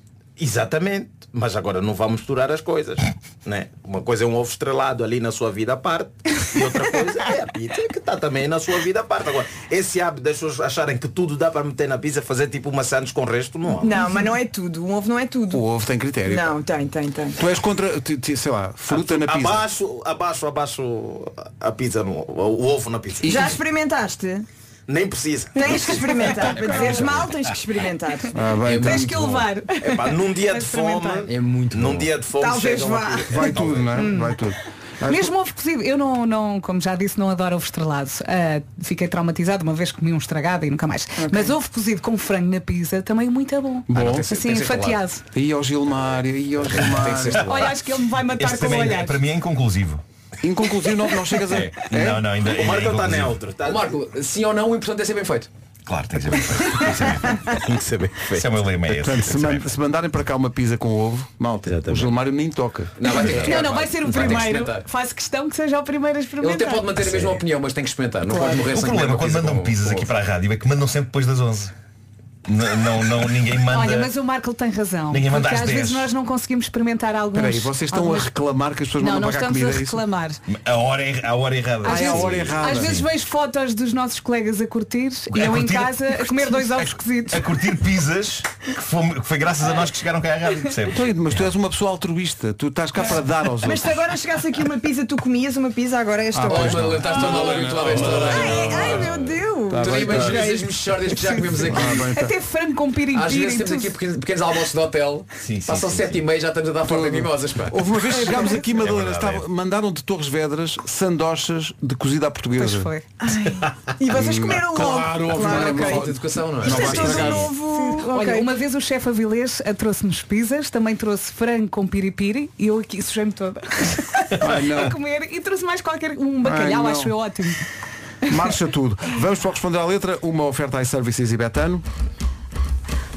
Exatamente. Mas agora não vamos misturar as coisas. Né? Uma coisa é um ovo estrelado ali na sua vida à parte e outra coisa é a pizza que está também na sua vida à parte. Agora, esse hábito das pessoas acharem que tudo dá para meter na pizza, fazer tipo uma sandes com resto, não há. Não, mas não é tudo. Um ovo não é tudo. O ovo tem critério. Não, tem, tem, tem. Tu és contra, sei lá, fruta na pizza. Abaixo, abaixo, abaixo a pizza, no, o ovo na pizza. Já experimentaste? Nem precisa. Tens que experimentar. Para dizeres mal, tens que experimentar. Ah, bem, tens muito que levar. Epá, num dia de fome. É muito num bom. dia de fome Talvez vá. Vai tudo, não é? Hum. Vai tudo. Acho Mesmo ovo cozido, eu não, não, como já disse, não adoro ovo estrelado. Ah, fiquei traumatizado uma vez comi um estragado e nunca mais. Mas ovo cozido com frango na pizza também muito bom. Bom. Ah, não, ser- assim, fatiado. E ao Gilmar, e ao Gilmar. Olha, acho que ele me vai matar Este com o olhar. para mim é inconclusivo. Inconclusivo, não, não chegas a. É. Não, não, ainda, O ainda Marco é está neutro. Tá? Marco, sim ou não, o importante é ser bem feito. Claro, tem que ser bem feito. Tem que ser bem feito. Tem que ser bem feito. Esse é o meu lema, é esse. Portanto, se, que man- se mandarem para cá uma pizza com ovo, malta, o Exatamente. Gilmário nem toca. Não, vai ter que Não, não, vai ser o Vai que primeiro. Faço questão que seja o primeiro a Ele experimentar. até pode manter a mesma opinião, mas tem que experimentar. Não pode morrer O sem problema uma quando mandam pizzas aqui para a rádio é que mandam sempre depois das 11. Não, não, ninguém manda. Olha, mas o Marco tem razão. Ninguém manda porque às às 10. vezes nós não conseguimos experimentar alguns. Espera aí, vocês estão algumas- a reclamar que as pessoas Não, mandam não para cá estamos comida, a é reclamar. A hora é, a hora é errada. Às é a vezes, hora errada. às vezes vejo fotos dos nossos colegas a curtir e A eu em curtir- casa a comer dois ovos cozidos. A curtir pizzas que foi, que foi graças a nós que chegaram cá à rádio, percebes? Então, Mas tu és uma pessoa altruísta, tu estás cá para dar aos Mas outros. se agora chegasse aqui uma pizza, tu comias uma pizza agora esta Ah, Oh, hora. Estás tão mal habituado a esta hora. Ai, meu Deus! Tá Tu nem bem, tá. imaginas as mexórdias que já comemos aqui. Até frango com piripiri. Às vezes temos aqui pequenos, pequenos almoços de hotel. Passam sim, sete e meia já estamos a dar forma mimosas. Pá. Houve uma vez que chegámos aqui, Madalena, verdade, estava- mandaram de Torres Vedras sandochas de cozida à portuguesa. Pois foi. E vocês comeram logo. Claro, Claro, não é ok. uma Falta de educação, não é? Não Isto é todo estragar. novo. Olha, Ok. uma vez o chefe Avilés eh, trouxe-nos pizzas, também trouxe frango com piripiri e eu aqui sujei-me toda Ai, não. a comer e trouxe mais qualquer um bacalhau, não. acho eu ótimo. Marcha tudo. Vamos para responder à letra. Uma oferta iServices e Betano.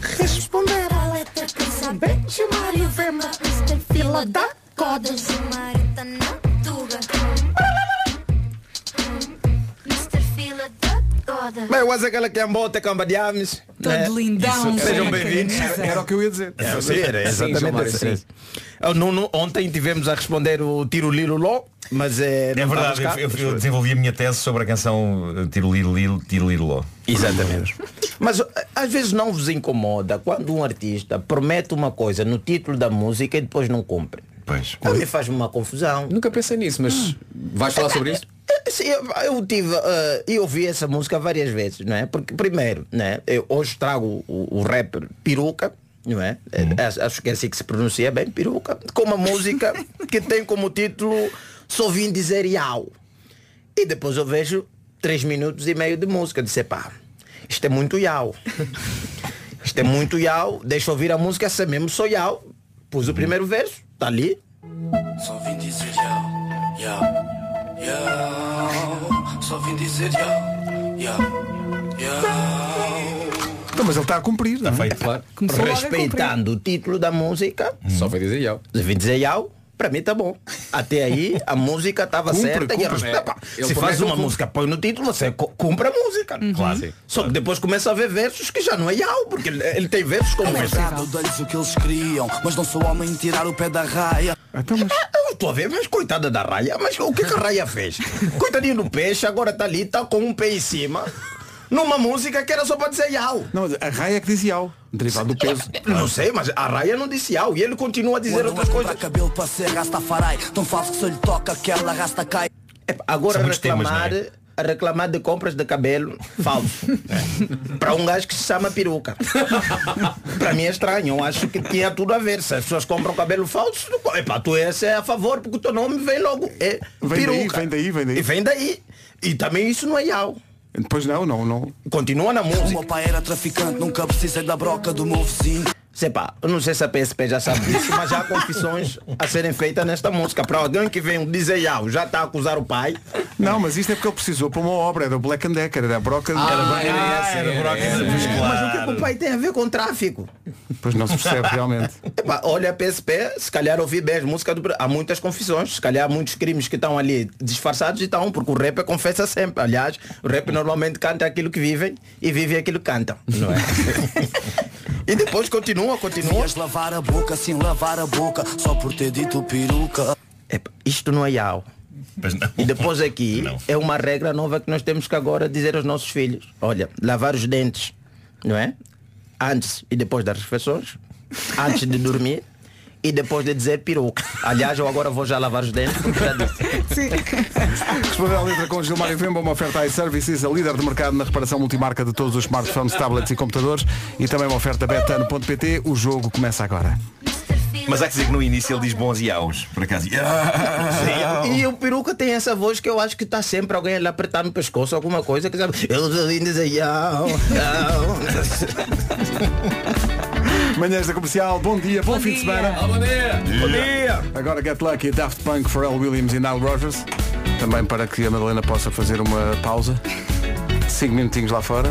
Responder à letra que saber chamar e ver uma pista fila da coda. Marita da coda Bem, eu acho aquela que é bota camba de aves. Todo lindão, Isso, Sejam bem-vindos. camisa. Era o que eu ia dizer. É, sim, era Sim, João exatamente Mário, assim. sim. Ah, no- no- Ontem tivemos a responder o tiro Lilo Ló, mas é. É não verdade, cá. eu, eu- eu desenvolvi a minha tese sobre a canção eh, Tiro Lilo Lilo, Tiro Lilo Ló. Exatamente. Mas ah, às vezes não vos incomoda quando um artista promete uma coisa no título da música e depois não cumpre. Pois. A mim faz uma confusão. Nunca pensei nisso, mas vais falar sobre isso? Sim, eu, eu tive ah, e ouvi essa música várias vezes, não é? Porque primeiro, né? Eu hoje trago o, o rapper Peruca, não é? É, Acho, acho que é assim que se pronuncia bem, Peruca, com uma música que tem como título Só vim dizer Iau. E depois eu vejo três minutos e meio de música, disse, pá, isto é muito Iau. Isto é muito Iau, deixa eu ouvir a música, essa mesmo sou Iau. Pus o primeiro verso, tá ali. Só vim dizer yo, yo, yo. Só vim dizer yo, yo, yo. Então, mas ele está a cumprir. não é? Feito. Claro. Começou logo a cumprir. Respeitando o título da música, Só vai dizer eu. Vim dizer Yau, para mim tá bom. Até aí a música estava Cumpre, certa e a cumpre. respeita. Ele Se faz uma música, põe no título, você cu- cumpre a música. Claro. Sim. Só que depois começa a ver versos que já não é Yau, porque ele, ele tem versos como esse. Eu dei-lhes o que eles queriam, mas não sou homem tirar o pé da raia. Então, mas Eu estou a ver, mas coitada da Raia, mas o que, que a Raia fez? Coitadinho do peixe, agora tá ali, tá com um pé em cima, numa música que era só para dizer Yau. não, mas a raia é que diz Iau, derivado do peso. Não sei, mas a Raia não disse Yau e ele continua a dizer Quando outras é coisas. cabelo para ser Rastafari, tão falso que se lhe toca aquela rasta cai. Epá, Agora temas, reclamar, não é? a reclamar de compras de cabelo falso. Para um gajo que se chama peruca. Para mim é estranho. Eu acho que tinha tudo a ver. Se as pessoas compram cabelo falso, epá, tu és é a favor, porque o teu nome vem logo. É Vem daí, peruca. vem daí, vem daí. E vem daí. E também isso não é Yau. Depois não, não, não. Continua na O música. meu pai era traficante, nunca precisei da broca do meu vizinho. Sei pá, eu não sei se a PSP já sabe disso, mas já há confissões a serem feitas nesta música. Para alguém que vem dizer já está a acusar o pai. Não, mas isto é porque ele precisou para uma obra, era o Black and Decker, era a broca. Ah, era essa, era broca, pois Mas o que, é que o pai tem a ver com tráfico? Pois não se percebe realmente. Epá, olha a PSP, se calhar ouvi bem as músicas do... Há muitas confissões, se calhar há muitos crimes que estão ali disfarçados e estão, porque o rap confessa sempre. Aliás, o rap normalmente canta aquilo que vivem e vive aquilo que cantam, não é? e depois continua, continua. Devias lavar a boca sem lavar a boca, só por ter dito peruca. Epá, isto não é não. E depois aqui Não. é uma regra nova que nós temos que agora dizer aos nossos filhos. Olha, lavar os dentes, não é? Antes e depois das refeições, antes de dormir e depois de dizer peruca. Aliás, eu agora vou já lavar os dentes porque já disse. Sim. Responder à letra com Gilmário Vemba, uma oferta iServices, a líder de mercado na reparação multimarca de todos os smartphones, tablets e computadores e também uma oferta betano.pt. O jogo começa agora. Mas há que dizer que no início ele diz bons iaus, por acaso. Iau. E o peruca tem essa voz que eu acho que está sempre alguém a lhe apertar no pescoço, alguma coisa que sabe. Eu dizer iau, iau. Manhãs da Comercial, bom dia, bom, fim de dia. semana. Bom dia. Bom dia! Agora Get Lucky, Daft Punk, Pharrell Williams e Nile Rodgers. Também para que a Madalena possa fazer uma pausa. Cinco minutinhos lá fora.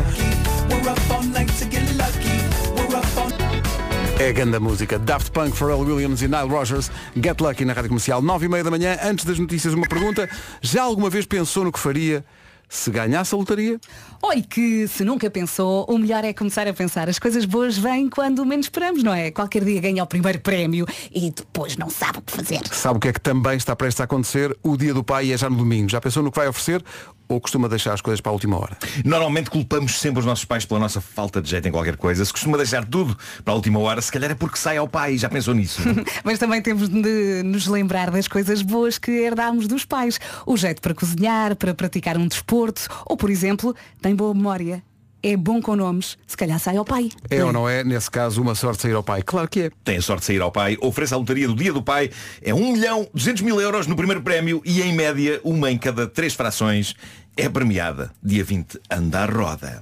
É a grande música. Daft Punk, Pharrell Williams e Nile Rodgers. Get Lucky na Rádio Comercial. Nove e meia da manhã. Antes das notícias, uma pergunta. Já alguma vez pensou no que faria se ganhasse a lotaria? Oi, que se nunca pensou, o melhor é começar a pensar. As coisas boas vêm quando menos esperamos, não é? Qualquer dia ganha o primeiro prémio e depois não sabe o que fazer. Sabe o que é que também está prestes a acontecer? O Dia do Pai é já no domingo. Já pensou no que vai oferecer? Ou costuma deixar as coisas para a última hora? Normalmente culpamos sempre os nossos pais pela nossa falta de jeito em qualquer coisa. Se costuma deixar tudo para a última hora, se calhar é porque sai ao pai. Já pensou nisso? Mas também temos de nos lembrar das coisas boas que herdámos dos pais. O jeito para cozinhar, para praticar um desporto, ou, por exemplo, tem boa memória. É bom com nomes, se calhar sai ao pai. É ou não é, nesse caso, uma sorte sair ao pai? Claro que é. Tem a sorte de sair ao pai. Oferece a lotaria do dia do pai. É 1 milhão 200 mil euros no primeiro prémio e, em média, uma em cada três frações é premiada. Dia 20, anda à roda.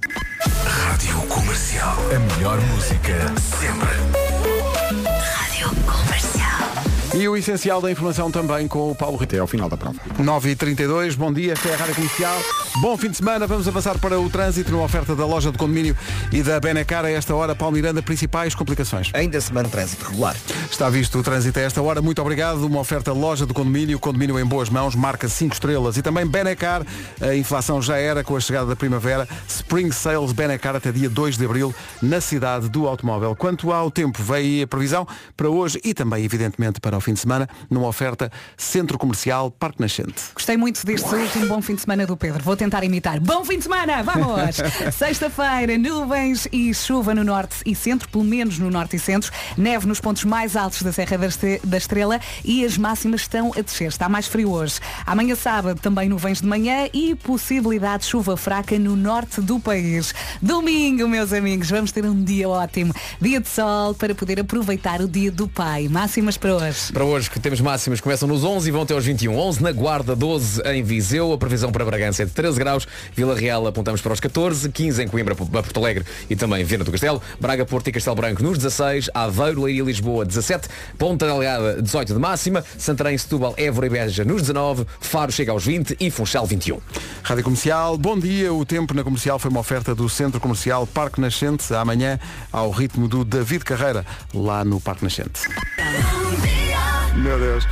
Rádio Comercial. A melhor música sempre. E o essencial da informação também com o Paulo Rita. É ao final da prova. 9h32, bom dia, esta é a Rádio Comercial. Bom fim de semana, vamos avançar para o trânsito numa oferta da loja de condomínio e da Benecar a esta hora. Paulo Miranda, principais complicações. Ainda se mantém trânsito regular. Está visto o trânsito a esta hora. Muito obrigado. Uma oferta loja de condomínio, condomínio em boas mãos, marca 5 estrelas. E também Benecar, a inflação já era com a chegada da primavera. Spring Sales Benecar até dia 2 de abril na cidade do automóvel. Quanto ao tempo, veio a previsão para hoje e também, evidentemente, para o fim de semana, numa oferta Centro Comercial Parque Nascente. Gostei muito deste último bom fim de semana do Pedro. Vou tentar imitar. Bom fim de semana, vamos! Sexta-feira, nuvens e chuva no norte e centro, pelo menos no norte e centro. Neve nos pontos mais altos da Serra da Estre- da Estrela e as máximas estão a descer. Está mais frio hoje. Amanhã sábado também nuvens de manhã e possibilidade de chuva fraca no norte do país. Domingo, meus amigos, vamos ter um dia ótimo. Dia de sol para poder aproveitar o dia do pai. Máximas para hoje. Para hoje que temos máximas começam nos 11 e vão até aos 21. 11 na Guarda, 12 em Viseu, a previsão para Bragança é de 13 graus, Vila Real apontamos para os 14, 15 em Coimbra, para Porto Alegre e também Viana do Castelo, Braga, Porto e Castelo Branco nos 16, Aveiro, Leiria e Lisboa 17, Ponta Delgada 18 de máxima, Santarém, Setúbal, Évora e Beja nos 19, Faro chega aos 20 e Funchal 21. Rádio Comercial, bom dia. O tempo na comercial foi uma oferta do Centro Comercial Parque Nascente, amanhã ao ritmo do David Carreira, lá no Parque Nascente. Meu Deus.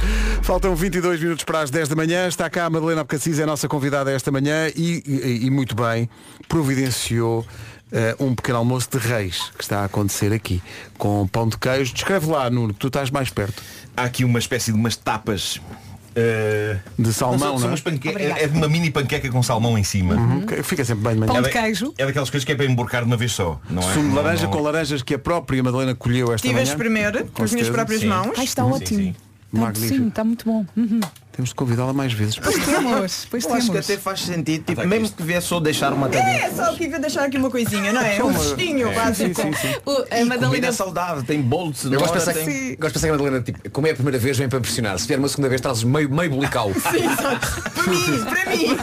Faltam 22 minutos para as 10 da manhã. Está cá a Madalena Abcacis, é a nossa convidada esta manhã e, e- e muito bem, providenciou eh, um pequeno almoço de reis que está a acontecer aqui, com pão de queijo. Descreve lá, Nuno, que tu estás mais perto. Há aqui uma espécie de umas tapas. eh, De salmão, são- são não é? é de uma mini panqueca com salmão em cima. Uhum. Fica sempre bem de manhã. Pão de É da- queijo. É daquelas coisas que é para emborcar de uma vez só, não é? Sumo de Não- laranja não- com laranjas que a própria Madalena colheu esta Estive a manhã. espremer com, as minhas próprias Sim. mãos. Ai, está Sim, ótimo. sim. Magnífico. sim, está muito bom. Uhum. Temos de convidá-la mais vezes. Pois temos, pois Eu acho que temos. até faz sentido, tipo, mesmo que vier só deixar uma É, tadinha. só que ia deixar aqui uma coisinha, não é? Um restinho É, básico. sim, sim, sim. O- a Comida Madalena saudável, tem bolo de Eu gosto cenoura, de pensar tem... que, gosto de pensar que a Madalena, tipo, como é a primeira vez, vem para impressionar. Se vier uma segunda vez, trazes meio, meio bolical. Sim. Para mim, para mim.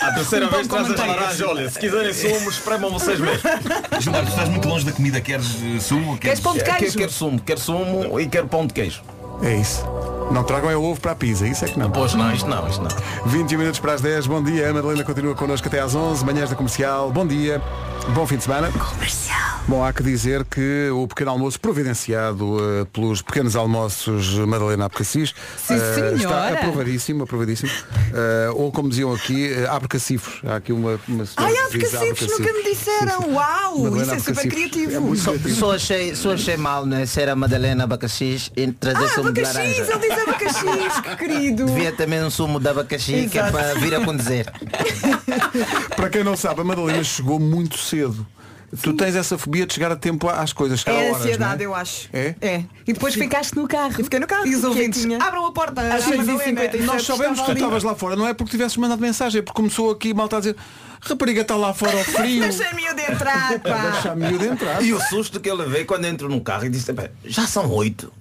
A terceira Um vez com traz as manteiga. laranjas, olha, se quiserem sumo, espremam vocês mesmo. Gilmar, tu estás muito longe da comida, queres eh, sumo? Queres pão de Quero, queijo? quero sumo, quero sumo e quero pão de queijo. É isso. Não tragam é o ovo para a pizza, isso é que não. Pois não, isto não, isto não. 20 minutos para as 10, bom dia. A Madalena continua connosco até às 11, manhãs da comercial. Bom dia, bom fim de semana. Bom, há que dizer que o pequeno almoço providenciado eh, pelos pequenos almoços Madalena Abcacis Sim, eh, está aprovadíssimo, aprovadíssimo. Eh, ou como diziam aqui, uh, abre cacifros. Há aqui uma, uma Ai, abre cacifros, nunca me disseram. Uau, Madalena isso é super criativo. É Só, achei, só achei mal, né? Ser a Madalena abacaxis e trazer Ah, de abacaxis, laranja. Abacaxis, que querido. Devia também um sumo de abacaxi que é Exato. para vir a condizer. Para quem não sabe, a Madalena chegou muito cedo. Tu tens essa fobia de chegar a tempo às coisas, É horas, ansiedade, não é? eu acho. É? É. E depois ficaste no carro. E fiquei no carro. E os ouvintes, abram a porta. Às Ah, 6h57. Nós sabemos que tu estavas lá fora, não é porque tivesses mandado mensagem, é porque começou aqui malta a dizer rapariga está lá fora ao frio. Deixa a miúda entrar, pá. Deixa a miúda entrar. E o susto que eu levei quando entro no carro e disse, "Epá, já são oito.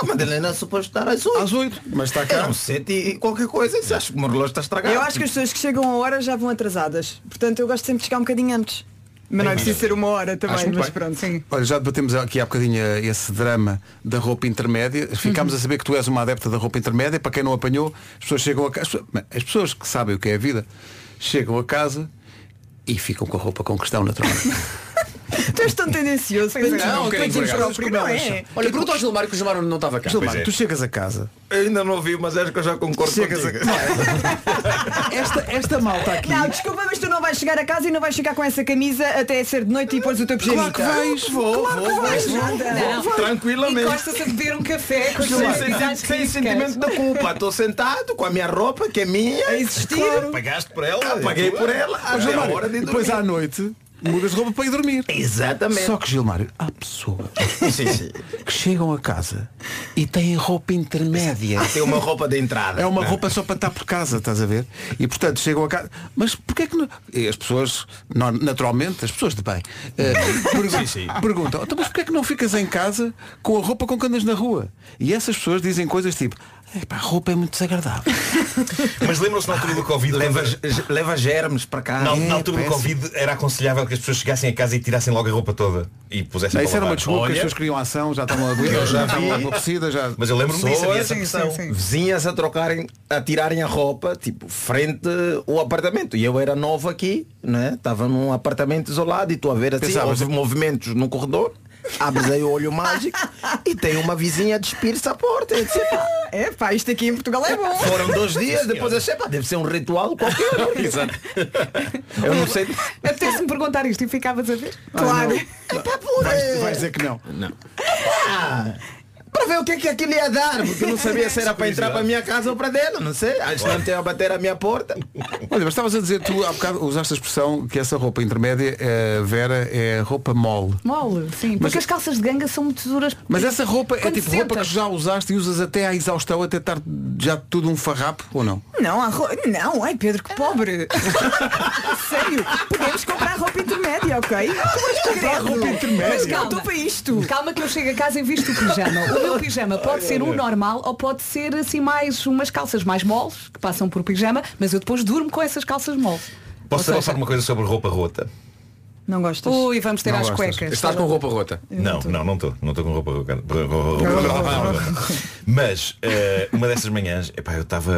A Madalena é suposto estar às oito. Às oito, mas está cá. Eram sete e qualquer coisa. Acho que o meu relógio está estragado. Eu acho que as pessoas que chegam a hora já vão atrasadas. Portanto, eu gosto sempre de chegar um bocadinho antes. Mas não é preciso ser uma hora também, mas bem. pronto. Sim. Olha, já debatemos aqui há bocadinho esse drama da roupa intermédia. Ficámos a saber que tu és uma adepta da roupa intermédia. Para quem não apanhou, as pessoas chegam a casa. As pessoas que sabem o que é a vida chegam a casa e ficam com a roupa com questão naturalmente. Tu és tão tendencioso. É. para Não, um bocadinho para ti por próprio, não é? Olha, pergunta ao Gilmário que o Gilmário não estava cá. Gilmar, Pois é. tu chegas a casa. Eu ainda não ouvi, mas acho que eu já concordo Chegas a contigo. Esta, esta malta aqui. Não, desculpa, mas tu não vais chegar a casa e não vais ficar com essa camisa até ser de noite e pôres o teu pijamita. Claro que vais. Vou, Claro vou, vais, vou. Não. Tranquilamente. Encosta-se a beber um café com Sem, sentimento de culpa. Estou sentado com a minha roupa, que é minha. A existir. Claro. Pagaste por ela? Ah, paguei por ela. De depois à noite mudas de roupa para ir dormir. Exatamente. Só que Gilmário, há pessoas Sim, sim. que chegam a casa e têm roupa intermédia. Tem uma roupa de entrada. É uma Não. roupa só para estar por casa, estás a ver? E portanto chegam a casa. Mas porquê que não. E as pessoas, naturalmente, as pessoas de bem, eh, pergun- perguntam, então, mas porquê que não ficas em casa com a roupa com que andas na rua? E essas pessoas dizem coisas tipo, "Epá, a roupa é muito desagradável. Mas lembram-se na altura do Covid Leva, quando- leva germes para cá. Na, É, na altura do péssimo. Covid era aconselhável que as pessoas chegassem a casa e tirassem logo a roupa toda e pusessem Isso para era uma desculpa que as Olha, pessoas queriam ação, já estavam a doer, Eu já estavam aborrecidas, já. Mas eu lembro-me disso, havia essa pressão. sim, sim. vizinhas a trocarem, a tirarem a roupa, tipo, frente ao apartamento. E eu era novo aqui, né? Estava num apartamento isolado e estou a ver assim, Pensavas- houve movimentos no corredor, abres aí o olho mágico e tem uma vizinha a despir-se à porta. Eu disse, "Epá, É pá, isto aqui em Portugal é bom. foram dois dias, depois achei, pá, deve ser um ritual qualquer. Exato. Eu não sei. Apetece-me perguntar isto e ficavas a ver? Claro. Vais, vais dizer que não. Não. Ah, para ver o que é que aquilo ia dar, porque eu não sabia se era para entrar para a minha casa ou para dela, não sei. Acho que não tem a bater à minha porta. Olha, mas estavas a dizer, tu há bocado usaste a expressão que essa roupa intermédia, eh, Vera, é roupa mole. Mole, sim. Porque Mas- as calças de ganga são muito duras. Mas essa roupa é Quando tipo roupa que sentas. já usaste e usas até à exaustão, até estar já tudo um farrapo, ou não? Não, há ro... não, ai Pedro, que pobre. Sério, podemos comprar roupa intermédia, ok? Mas intermédia? Mas calma, estou para isto. Calma que eu chego a casa e visto o pijama. O meu pijama pode ser o normal ou pode ser assim mais umas calças mais moles, que passam por pijama, mas eu depois durmo com essas calças moles. Posso só uma coisa sobre roupa rota? Não gostas? Ui, vamos ter Não às gostas. cuecas. Estás com roupa rota? Não, não, não estou. Não estou com roupa rota. Mas eh, uma dessas manhãs, epá, eu estava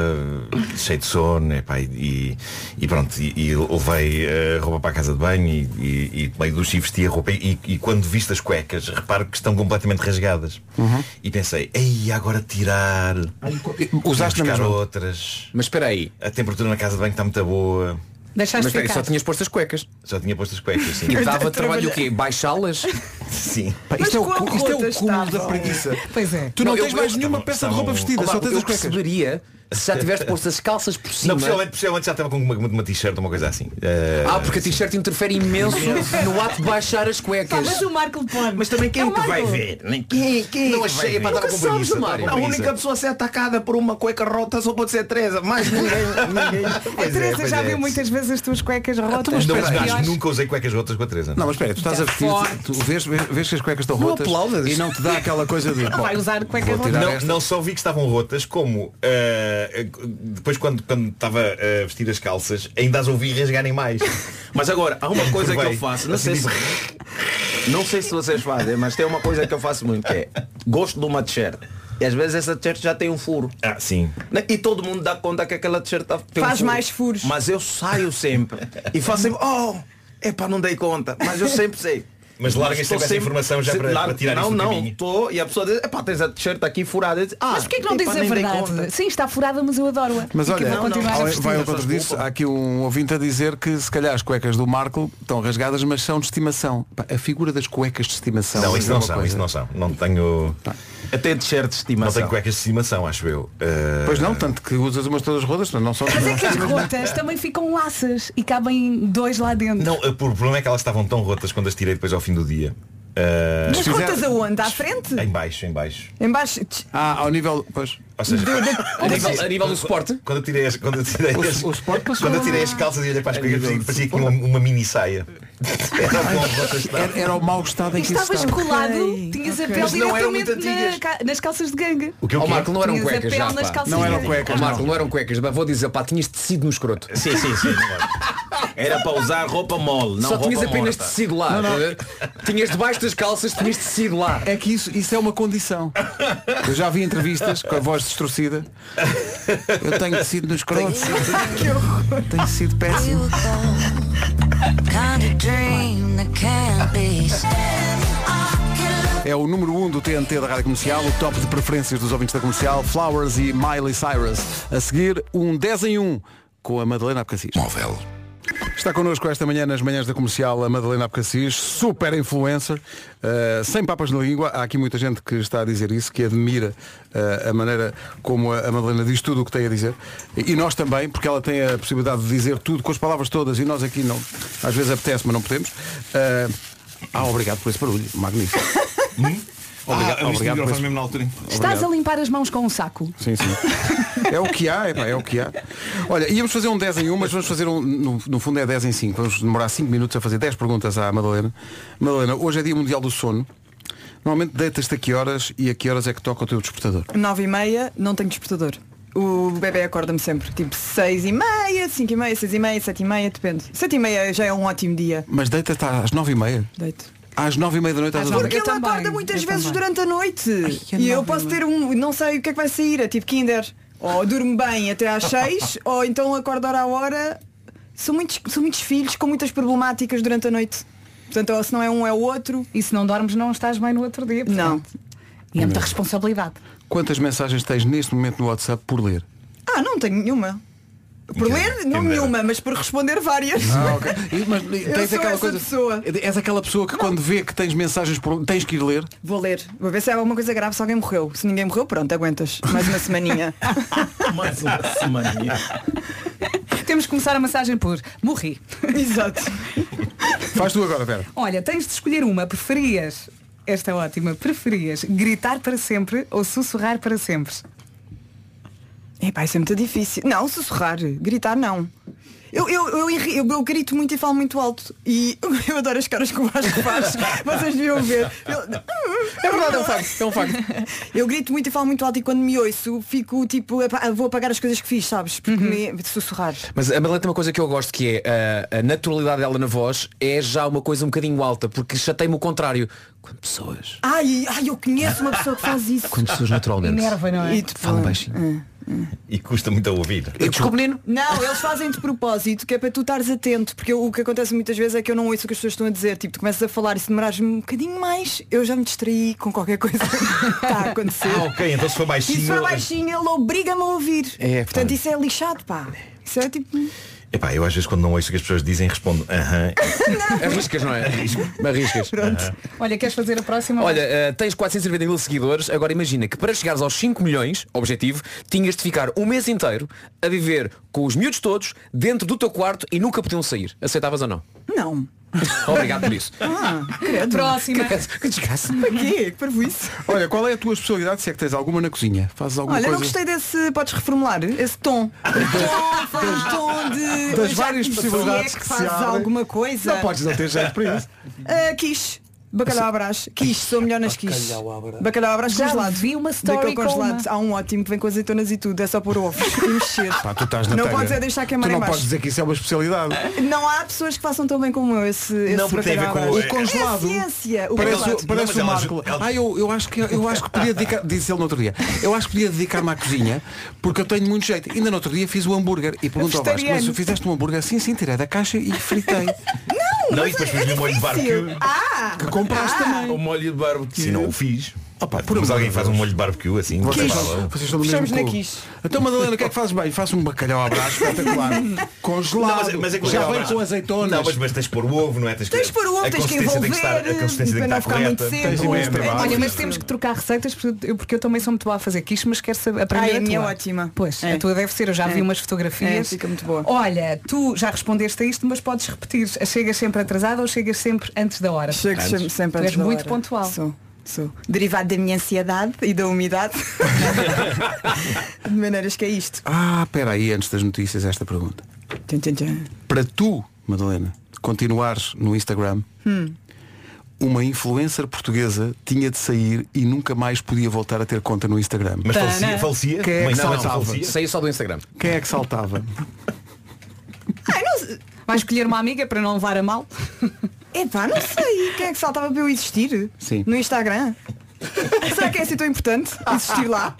cheio de sono epá, e, e pronto, e, e levei a roupa para a casa de banho e, e, e tomei duche e vesti a roupa e, e quando visto as cuecas, reparo que estão completamente rasgadas. E pensei, ei, agora tirar. Usaste na buscar mesma? outras. Mas espera aí. A temperatura na casa de banho está muito boa. Deixaste Mas espera aí, ficar. só tinhas posto as cuecas. Só tinha posto as cuecas, sim. E dava trabalho o quê? Baixá-las? Sim. Pá, isto, é o, cu- isto é o cúmulo da preguiça. Pois é. Tu não, Não, tens eu- mais eu- nenhuma peça de roupa vestida, só tens eu as cuecas. perceberia se já tiveste posto as calças por cima. Não, possivelmente, possivelmente já estava com uma, uma t-shirt ou uma coisa assim. Eh, Ah, porque a t-shirt interfere imenso no ato de baixar as Pá, cuecas. mas o Marco pode. Mas também quem É é o que vai Marco. ver? Nem Quem, quem Não é que vai achei, ver? pá, estava Nunca com preguiça, sabes, estava com A preguiça. única pessoa a ser atacada por uma cueca rota só pode ser Teresa. Mais ninguém. ninguém. A Pois é, Teresa pois já é. viu muitas vezes as tuas cuecas rotas. Não, As mas nunca usei cuecas rotas com a Teresa. Não, mas espera, tu estás a vestir, forte. tu vês, vês, que as cuecas estão rotas e não te dá aquela coisa de. Não vai usar cuecas rotas. Não, só vi que estavam rotas, como eh, depois quando, quando estava a vestir as calças, ainda as ouvi rasgarem mais. Mas agora, há uma coisa que eu faço. Não Assim, sei, se, não sei se vocês fazem, mas tem uma coisa que eu faço muito que é gosto de uma t-shirt. E às vezes essa t-shirt já tem um furo. Ah, sim. Né? E todo mundo dá conta que aquela t-shirt tá- tem um Faz furo. mais furos. Mas eu saio sempre. E faço sempre, oh, epá, não dei conta. Mas eu sempre sei. Mas largas sempre essa informação já para- para tirar Não, isso não, caminho. estou. E a pessoa diz, epá, tens a t-shirt aqui furada. Digo, ah, Mas porquê que não dizes a verdade? Sim, está furada, mas eu adoro-a. Mas E que olha, vou continuar a ao- vestir. vai ao contra disso, há aqui um ouvinte a dizer que se calhar as cuecas do Marco estão rasgadas, mas são de estimação. Pá, a figura das cuecas de estimação. Não, é isso não são, coisa. isso não são. Não tenho. Até t-shirt de Não estimação. tenho cuecas de estimação, acho eu. Eh, Pois não, tanto que usas umas todas rodas, não são Mas é que as rotas também ficam laças e cabem dois lá dentro. Não, o problema é que elas estavam tão rotas quando as tirei depois ao fim do dia. Eh, Mas rotas aonde? À frente? Em baixo, em baixo. Em baixo? Ah, ao nível. Pois. Ou seja, A nível, a nível do suporte? quando eu tirei as, quando eu tirei O- as, o passou quando eu tirei as calças e olhei para as nível parecia, parecia que uma, uma mini saia. Era bom, Era, era o mau estado em que estavas estava. colado, Ok, tinhas a pele Mas não eram muito na nas calças de ganga. O que eu Ó Marco, não eram Tinhas cuecas já, pá. Não eram cuecas. Marco, não. eram cuecas, vou dizer, pá, tinhas tecido no escroto. Sim, sim, sim. Era para usar roupa mole, não Só roupa tinhas apenas morta. tecido lá. Não, não. Tinhas debaixo das calças, tinhas tecido lá. É que isso, isso é uma condição. Eu já vi entrevistas com a voz destruída. Eu tenho tecido nos escroto. Tenho sido péssimo. É o número 1 um do TNT da Rádio Comercial, o top de preferências dos ouvintes da comercial, Flowers e Miley Cyrus. A seguir, um 10 em 1 com a Madalena Abcacis. Móvel. Está connosco esta manhã nas manhãs da comercial a Madalena Abcacis, super influencer, uh, sem papas na língua. Há aqui muita gente que está a dizer isso, que admira uh, a maneira como a, a Madalena diz tudo o que tem a dizer. E, e nós também, porque ela tem a possibilidade de dizer tudo com as palavras todas e nós aqui não, às vezes apetece, mas não podemos. Uh, ah, obrigado por esse barulho, magnífico. Obrigado, Ah, obrigado por esse- mesmo na altura. Estás a limpar as mãos com um saco. Sim, sim. É o que há, epá, é o que há. Olha, íamos fazer um 10 em 1, mas vamos fazer um, no, no fundo é 10 em 5. Vamos demorar 5 minutos a fazer 10 perguntas à Madalena. Madalena, hoje é dia mundial do sono. Normalmente deitas-te a que horas e a que horas é que toca o teu despertador? Nove e meia, não tenho despertador. O bebê acorda-me sempre, tipo seis e meia, cinco e meia, seis e meia, sete e meia, depende. Sete e meia já é um ótimo dia. Mas deita-te às 9 e meia? Deito. Às 9 e meia da noite estás a Porque ele acorda muitas eu vezes também. durante a noite. Ai, e eu nove e posso meia. ter um, não sei o que é que vai sair, é tipo Kinder. Ou durmo bem até às seis, ou então acordar à hora. São muitos, são muitos filhos com muitas problemáticas durante a noite. Portanto, ou se não é um é o outro. E se não dormes não estás bem no outro dia. Não. portanto. E é muita responsabilidade. Quantas mensagens tens neste momento no WhatsApp por ler? Ah, não tenho nenhuma. Por ler, não nenhuma, mas por responder várias. Ah, ok. E- Mas e Eu tens sou aquela essa coisa. pessoa. És aquela pessoa que quando vê que tens mensagens por. tens que ir ler. Vou ler. Vou ver se há alguma coisa grave, se alguém morreu. Se ninguém morreu, pronto, aguentas. Mais uma semaninha. Mais uma semaninha. Temos que começar a massagem por morri. Exato. Faz tu agora, Vera. Olha, tens de escolher uma. Preferias, esta é ótima, preferias gritar para sempre ou sussurrar para sempre? Epá, isso é muito difícil. Não, sussurrar. Gritar não. Eu, eu, eu, eu, eu grito muito e falo muito alto. E eu adoro as caras que o Vasco faz. Vocês deviam ver. Eu- É verdade, é um facto. É um facto. Eu grito muito e falo muito alto e quando me ouço fico tipo, vou apagar as coisas que fiz, sabes? Porque me de sussurrar. Mas a Madalena tem uma coisa que eu gosto que é a, a naturalidade dela na voz é já uma coisa um bocadinho alta, porque chatei-me o contrário. Quando pessoas. Ai, ai, eu conheço uma pessoa que faz isso. Quando pessoas naturalmente. Enerva, não é? E tu Falam baixinho. E custa muito a ouvir. Desculpe, menino. Não, eles fazem de propósito, que é para tu estares atento, porque o que acontece muitas vezes é que eu não ouço o que as pessoas estão a dizer. Tipo, tu começas a falar e se demorares um bocadinho mais, eu já me distraí com qualquer coisa que está a acontecer. Ah, ok, então se for E baixinho. se for baixinho, ele obriga-me a ouvir. É. Portanto, isso é lixado, pá. Isso é tipo. Epá, eu às vezes quando não ouço o que as pessoas dizem respondo aham. Arriscas, não é? Arriscas. Aham. Olha, queres fazer a próxima? Olha, eh, tens 490 mil seguidores, agora imagina que para chegares aos 5 milhões, objetivo, tinhas de ficar um mês inteiro a viver com os miúdos todos dentro do teu quarto e nunca podiam sair. Aceitavas ou não? Não. Obrigado por isso. Ah, credo. Próxima. Que desgraça. Para quê? Que parvoíce. Olha, qual é a tua especialidade se é que tens alguma na cozinha? Fazes alguma Olha, coisa? não gostei desse. Podes reformular? Esse tom. tom, faz tom de. Das várias que possibilidades é que que faz se abrem. alguma coisa. Não podes não ter jeito para isso. Ah, quiche. Bacalhau à brás. Quiche, sou melhor nas quiches. Bacalhau à brás. Congelado. vi uma story com congelado. Há um ótimo que vem com azeitonas e tudo. É só pôr ovos e mexer. Pá, tu estás na não telha. podes é deixar queimar Tu em não podes dizer que isso é uma especialidade. Não há pessoas que façam tão bem como eu esse, esse Não, porque tem a ver com. O congelado. É ciência. O Parece, congelado. o- parece Não, o mas Marco. ela- Ah, eu, eu, acho que, eu acho que podia dedicar, disse ele no outro dia, eu acho que podia dedicar-me à cozinha porque eu tenho muito jeito. Ainda no outro dia fiz o hambúrguer e pergunto ao Vasco, mas fizeste um hambúrguer? Sim, sim, tirei da caixa e fritei. Não, e depois fiz-lhe um molho de barbecue. Ah! Compraste também. O molho de barbecue. Se não o fiz. Opa, Por mas alguém faz um molho de barbecue assim. Vocês, estão no Fechamos mesmo na clube. Então Madalena, o que é que fazes bem? Faço um bacalhau à brás espetacular. Congelado. Não, mas, mas é que o Já bacalhau vem com azeitonas. Não, mas, mas tens de pôr o ovo, não é? Tens, Tens de pôr o ovo, a tens que consistência tem envolver, estar, a consistência tem que para não estar ficar muito correta. seco. Tens imenso trabalho. Olha, mas temos que trocar receitas porque eu, porque eu também sou muito boa a fazer quiche, mas quero saber aprender Ai, a a minha é tua. ótima. Pois, É. a tua deve ser, eu já vi É. umas fotografias. É, fica muito boa. Olha, tu já respondeste a isto, mas podes repetir. Chegas sempre atrasada ou chegas sempre antes da hora? Chego Antes. sempre, sempre Tu antes és da muito hora. pontual. Sou, sou. Derivado da minha ansiedade e da umidade. De maneiras que é isto. Ah, espera aí, antes das notícias, esta pergunta. Tchan, tchan, tchan. Para tu, Madalena, continuares no Instagram, Hum. uma influencer portuguesa tinha de sair e nunca mais podia voltar a ter conta no Instagram. Mas Tana. falecia? falecia? Quem é que Mas não, saltava? falecia. Saí só do Instagram. Quem é que saltava? Ai, não. Vais escolher uma amiga para não levar a mal? Epá, não sei. Quem é que saltava para eu existir? Sim. No Instagram? Será que é assim tão importante existir lá?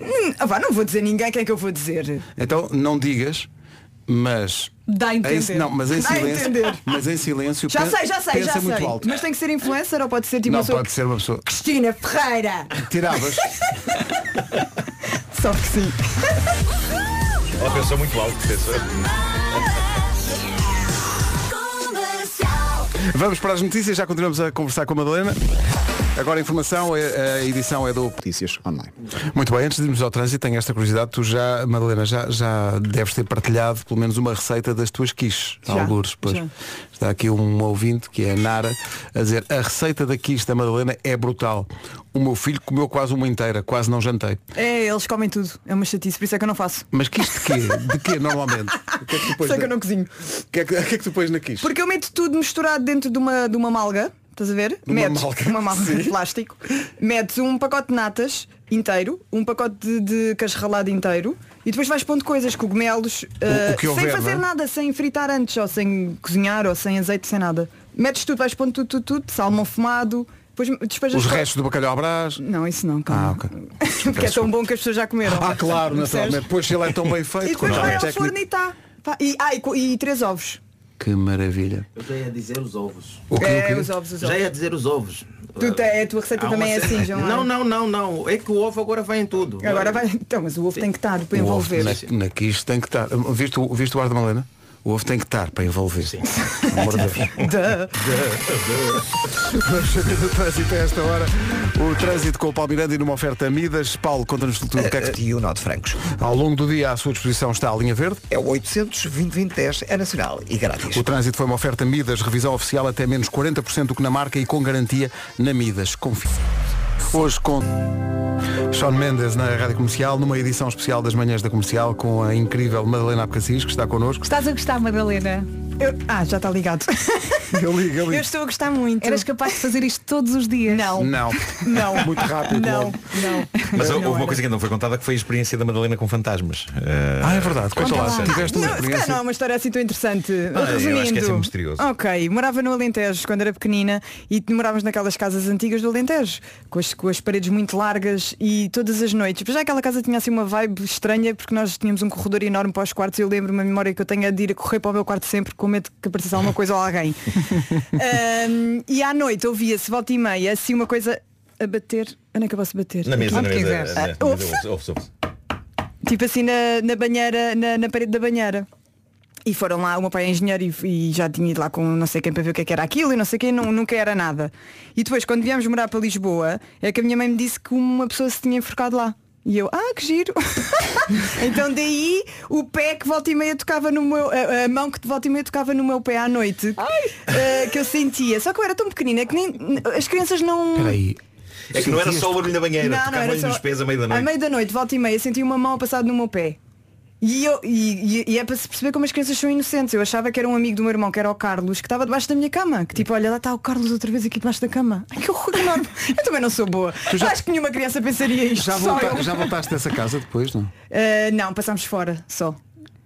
Hum, ah, vá, não vou dizer ninguém, quem é que eu vou dizer? Então não digas, mas Dá a entender. Não, mas em Dá silêncio. Mas em silêncio. Já sei, já sei, pensa já muito sei. alto. Mas tem que ser influencer ou pode ser tipo Não uma pessoa pode ser uma pessoa. Cristina Ferreira. Tiravas. Só que sim. Ela pensou muito alto. Pensou. Vamos para as notícias, já continuamos a conversar com a Madalena. Agora a informação, é- a edição é do Notícias online. Muito bem, antes de irmos ao trânsito, tenho esta curiosidade. Tu já, Madalena, já, já deves ter partilhado pelo menos uma receita das tuas quiches, Já, algures. Pois. já. Está aqui um ouvinte, que é a Nara, a dizer a receita da quiche da Madalena é brutal. O meu filho comeu quase uma inteira, quase não jantei. É, eles comem tudo. É uma chatice, por isso é que eu não faço. Mas quiche de quê? De quê, normalmente? O que é que tu pões Sei que eu não cozinho. O que, é que, o que é que tu pões na quiche? Porque eu meto tudo misturado dentro de uma, de uma malga. Estás a ver? Numa Metes malga. uma malga Sim. de plástico. Metes um pacote de natas inteiro, um pacote de, de queijo ralado inteiro e depois vais pondo coisas, cogumelos, ah, o que sem houver, fazer não é? nada, sem fritar antes, ou sem cozinhar, ou sem azeite, sem nada. Metes tudo, vais pondo tudo, tudo, tudo, salmão fumado, depois despejas Os co- restos do bacalhau à brás? Não, isso não, Ah, calma. ok. Porque é tão bom que as pessoas já comeram. Ah, claro, Percebes? naturalmente. Pois se ele é tão bem E feito. depois com vai ao forno e está. E, ah, e, co- e três ovos. Que maravilha. Eu já ia dizer os ovos. O quê, o É, os ovos, os Já ovos. ia dizer os ovos. Tu te- a tua receita Há também é assim, João. Não, não, não, não. É que o ovo agora vai em tudo. Agora vai. Então, mas o ovo tem que estar para O ovo envolver. na, na quiche tem que estar. Viste, o- viste o ar da Malena? O ovo tem que estar para envolver. Sim. Amor de. Vamos saber do trânsito a esta hora. O trânsito com o Paulo Miranda e numa oferta Midas. Paulo, conta-nos tudo o que é que... E o Nó de Francos. Ao longo do dia à sua disposição está a linha verde. É o 800 2010 é nacional e grátis. O trânsito foi uma oferta Midas, revisão oficial até menos 40% do que na marca e com garantia na Midas. Confie. Hoje com Sean Mendes na Rádio Comercial, numa edição especial das manhãs da comercial com a incrível Madalena Abcacis, que está connosco. Estás a gostar, Madalena? Eu- Ah, já está ligado. Eu ligo, eu Eu ligo. estou a gostar muito. Eras capaz de fazer isto todos os dias? Não. Não. Não. Muito rápido. Não, logo. não. Mas Não houve uma coisa que ainda não foi contada que foi a experiência da Madalena com fantasmas. Eh, Ah, é verdade. Conta lá. lá. Tiveste uma Não, experiência. não é uma história assim tão interessante. Ah, eu acho que é Resumindo. sempre misterioso. Ok, morava no Alentejo quando era pequenina e morávamos naquelas casas antigas do Alentejo, com as, com as paredes muito largas e todas as noites. Mas já aquela casa tinha assim uma vibe estranha porque nós tínhamos um corredor enorme para os quartos e eu lembro-me a memória que eu tenho é de ir a correr para o meu quarto sempre com medo que aparecesse alguma coisa ou alguém. Ahm, e à noite ouvia-se volta e meia assim uma coisa a bater. Onde é que eu posso bater? Na mesa, na mesa. quiseres. na- na mesa, ouve-se? ouve-se, ouve-se, ouve-se. Tipo assim na, na banheira, na, na parede da banheira. E foram lá, o meu pai é engenheiro e, e já tinha ido lá com não sei quem para ver o que, é que era aquilo e não sei quem, nu- nunca era nada. E depois, quando viemos morar para Lisboa, é que a minha mãe me disse que uma pessoa se tinha enforcado lá. E eu, ah, que giro. então daí o pé que volta e meia tocava no meu, a, a mão que de volta e meia tocava no meu pé à noite, eh, que eu sentia. Só que eu era tão pequenina que nem as crianças não. Espera aí. É que não era só o barulho da banheira, Não, não, tocava era só- nos pés à meia da noite. À meia da noite, volta e meia, senti uma mão passada no meu pé. E, eu, e, e- e é para se perceber como as crianças são inocentes. Eu achava que era um amigo do meu irmão, que era o Carlos, que estava debaixo da minha cama. Que tipo, olha, lá está o Carlos outra vez aqui debaixo da cama. Ai, que horror enorme. Eu também não sou boa. Acho que nenhuma criança pensaria isto. Já, só volta- já voltaste dessa casa depois, não? Ah, não, passámos fora só.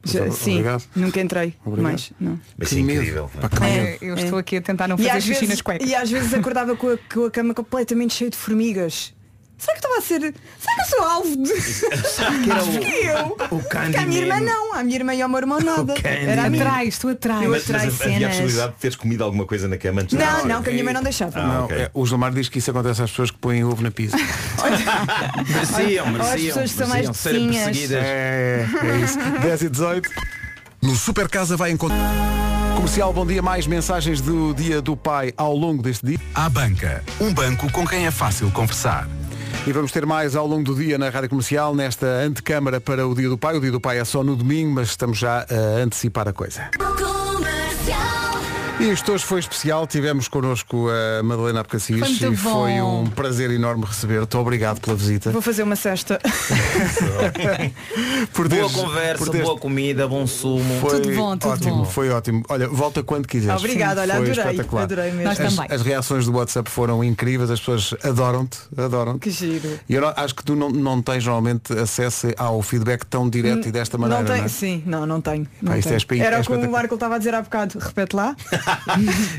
Já- sim, obrigado. nunca entrei. Obrigado. Mais, não. Mas Que medo. incrível. É, medo. eu estou aqui a tentar não fazer xixi vezes, nas cuecas. e às vezes acordava com a, com a cama completamente cheia de formigas. Será que estava a ser. Será que eu sou alvo de. que era Acho o- que eu. o Porque a minha irmã não. A minha irmã e o meu irmão nada. Era. Atrás, tu atrás. Eu Mas, mas atrás havia a cenas. possibilidade de teres comido alguma coisa na cama antes Não, não, que a minha mãe não deixava. Ah, Não, ok. é, o Gilmar diz que isso acontece às pessoas que põem ovo na pizza. Mereciam, Olha, as mereciam. pessoas são mais mereciam serem perseguidas. É, é isso. 10 e 18. No Super Casa vai encontrar. Comercial, bom dia. Mais mensagens do Dia do Pai ao longo deste dia. À banca. Um banco com quem é fácil conversar. E vamos ter mais ao longo do dia na Rádio Comercial, nesta antecâmara para o Dia do Pai. O Dia do Pai é só no domingo, mas estamos já a antecipar a coisa. E isto hoje foi especial, tivemos connosco a Madalena Foi muito e bom. foi um prazer enorme receber-te. Obrigado pela visita. Vou fazer uma cesta. Por Boa teres- conversa, por boa comida, bom sumo. Foi Tudo bom, tudo ótimo, bom. foi ótimo. Olha, volta quando quiseres. Obrigada, olha, foi adorei, espetacular. adorei mesmo. Nós As, também. as reações do WhatsApp foram incríveis, as pessoas adoram-te, adoram-te. Que giro. E eu não- acho que tu não, não tens normalmente acesso ao feedback tão direto e desta maneira. não tenho, não é? sim, não, não tenho. Não é tenho. Era é o que o. Marco estava a dizer há bocado. Repete lá.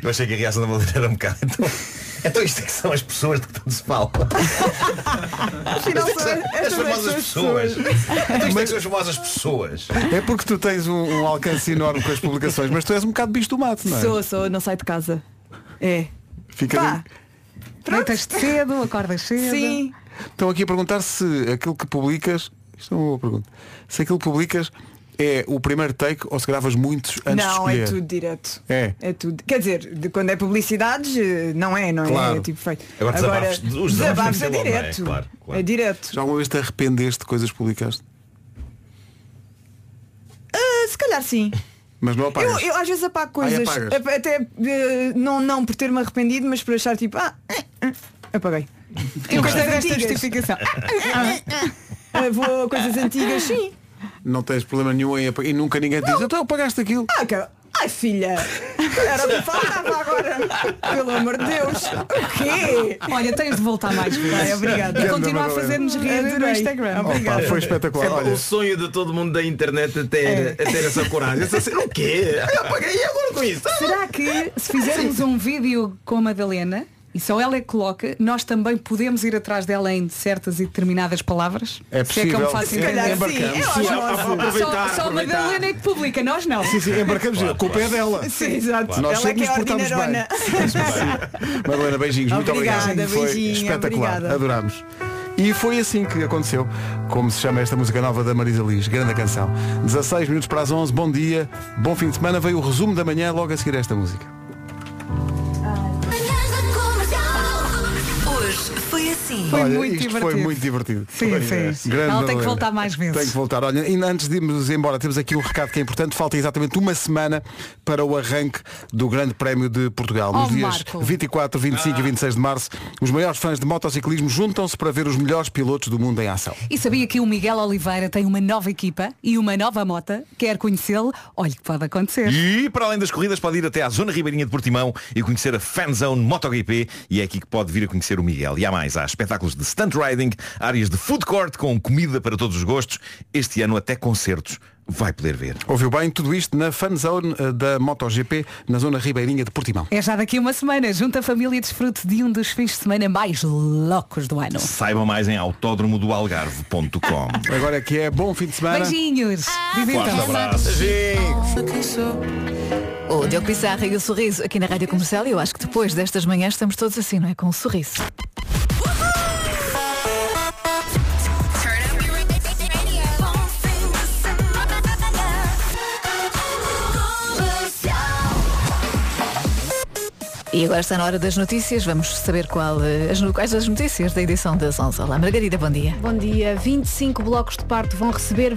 Eu achei que a reação da Madalena era um bocado. Então, Então isto é que são as pessoas de que tanto se fala. Afinal, Isto é que são as famosas pessoas. Então isto é que são as famosas pessoas. É porque tu tens um, um alcance enorme com as publicações, mas tu és um bocado bicho do mato, não é? Sou, sou, não saio de casa. É. Fica Pá. Deitas-te cedo, acordas cedo. Sim. Estão aqui a perguntar se aquilo que publicas. Isto é uma boa pergunta. Se aquilo que publicas é o primeiro take ou se gravas muitos antes de não, escolher. é tudo direto. É. É tudo. Quer dizer, de quando é publicidades, não é, não Claro. é? tipo feito. Agora desabafos- os desabafos desabafos é não é? direto. Claro, claro. É direto. Já alguma vez te arrependeste de coisas que publicaste? Ah, se calhar sim. Mas não apagas. Eu, eu às vezes apago Ai, coisas. ap- até eh, não, não por ter-me arrependido, mas por achar tipo, ah, eh, apaguei. Eu gostei desta antigas. justificação. Ah, Vou a coisas antigas, sim. Não tens problema nenhum em apagar. E nunca ninguém te diz, então apagaste aquilo. Ah, cara. Ai filha, era o que faltava agora. Pelo amor de Deus. O quê? Olha, tens de voltar mais vezes. Obrigada. E continua a fazer-nos rir no. Instagram. Obrigada. Opa, foi espetacular. É Olha, o sonho de todo mundo da internet é ter, É. é ter essa coragem. Essa cena, o quê? Eu apaguei e agora com isso. Será que se fizermos um vídeo com a Madalena e só ela é que coloca, nós também podemos ir atrás dela em certas e determinadas palavras? É Se é possível. faço Se entender. calhar sim, aproveitar, só, só a. Madalena é que publica, nós não. Sim, sim, embarcamos. A culpa é dela. Sim, exato. Nós Ela é sempre é nos portamos bem. Madalena, beijinhos, muito Obrigada, obrigado. Foi beijinho, espetacular, obrigada. adorámos. E foi assim que aconteceu, como se chama esta música nova da Marisa Liz, grande canção. 16 minutos para as 11, bom dia, bom fim de semana, veio o resumo da manhã logo a seguir a esta música. Foi assim. Foi Olha, muito isto divertido. foi muito divertido. Sim, Foi, sim. é. Grande Ela tem que voltar mais vezes. Tem que voltar. Olha, ainda antes de irmos embora, temos aqui um recado que é importante. Falta exatamente uma semana para o arranque do Grande Prémio de Portugal. Nos Oh, dias Marco. 24, 25 e 26 de março, os maiores fãs de motociclismo juntam-se para ver os melhores pilotos do mundo em ação. E sabia que o Miguel Oliveira tem uma nova equipa e uma nova mota? Quer conhecê-lo? Olha que pode acontecer. E para além das corridas pode ir até à Zona Ribeirinha de Portimão e conhecer a Fanzone MotoGP e é aqui que pode vir a conhecer o Miguel. E há mais, há espetáculos de stunt riding, áreas de food court com comida para todos os gostos. Este ano até concertos vai poder ver. Ouviu bem tudo isto na fanzone eh, da MotoGP na zona ribeirinha de Portimão. É já daqui uma semana. Junta a família e desfrute de um dos fins de semana mais loucos do ano. Saibam mais em autódromodoalgarve.com Agora que é bom fim de semana. Beijinhos. Divirtam-se. Forte abraço. O Diogo Pissarra e o sorriso aqui na Rádio Comercial. E eu acho que depois destas manhãs estamos todos assim, não é? Com um sorriso. E agora está na hora das notícias. Vamos saber qual, eh, as, quais as notícias da edição das 11. Olá, Margarida, bom dia. Bom dia. 25 blocos de parto vão receber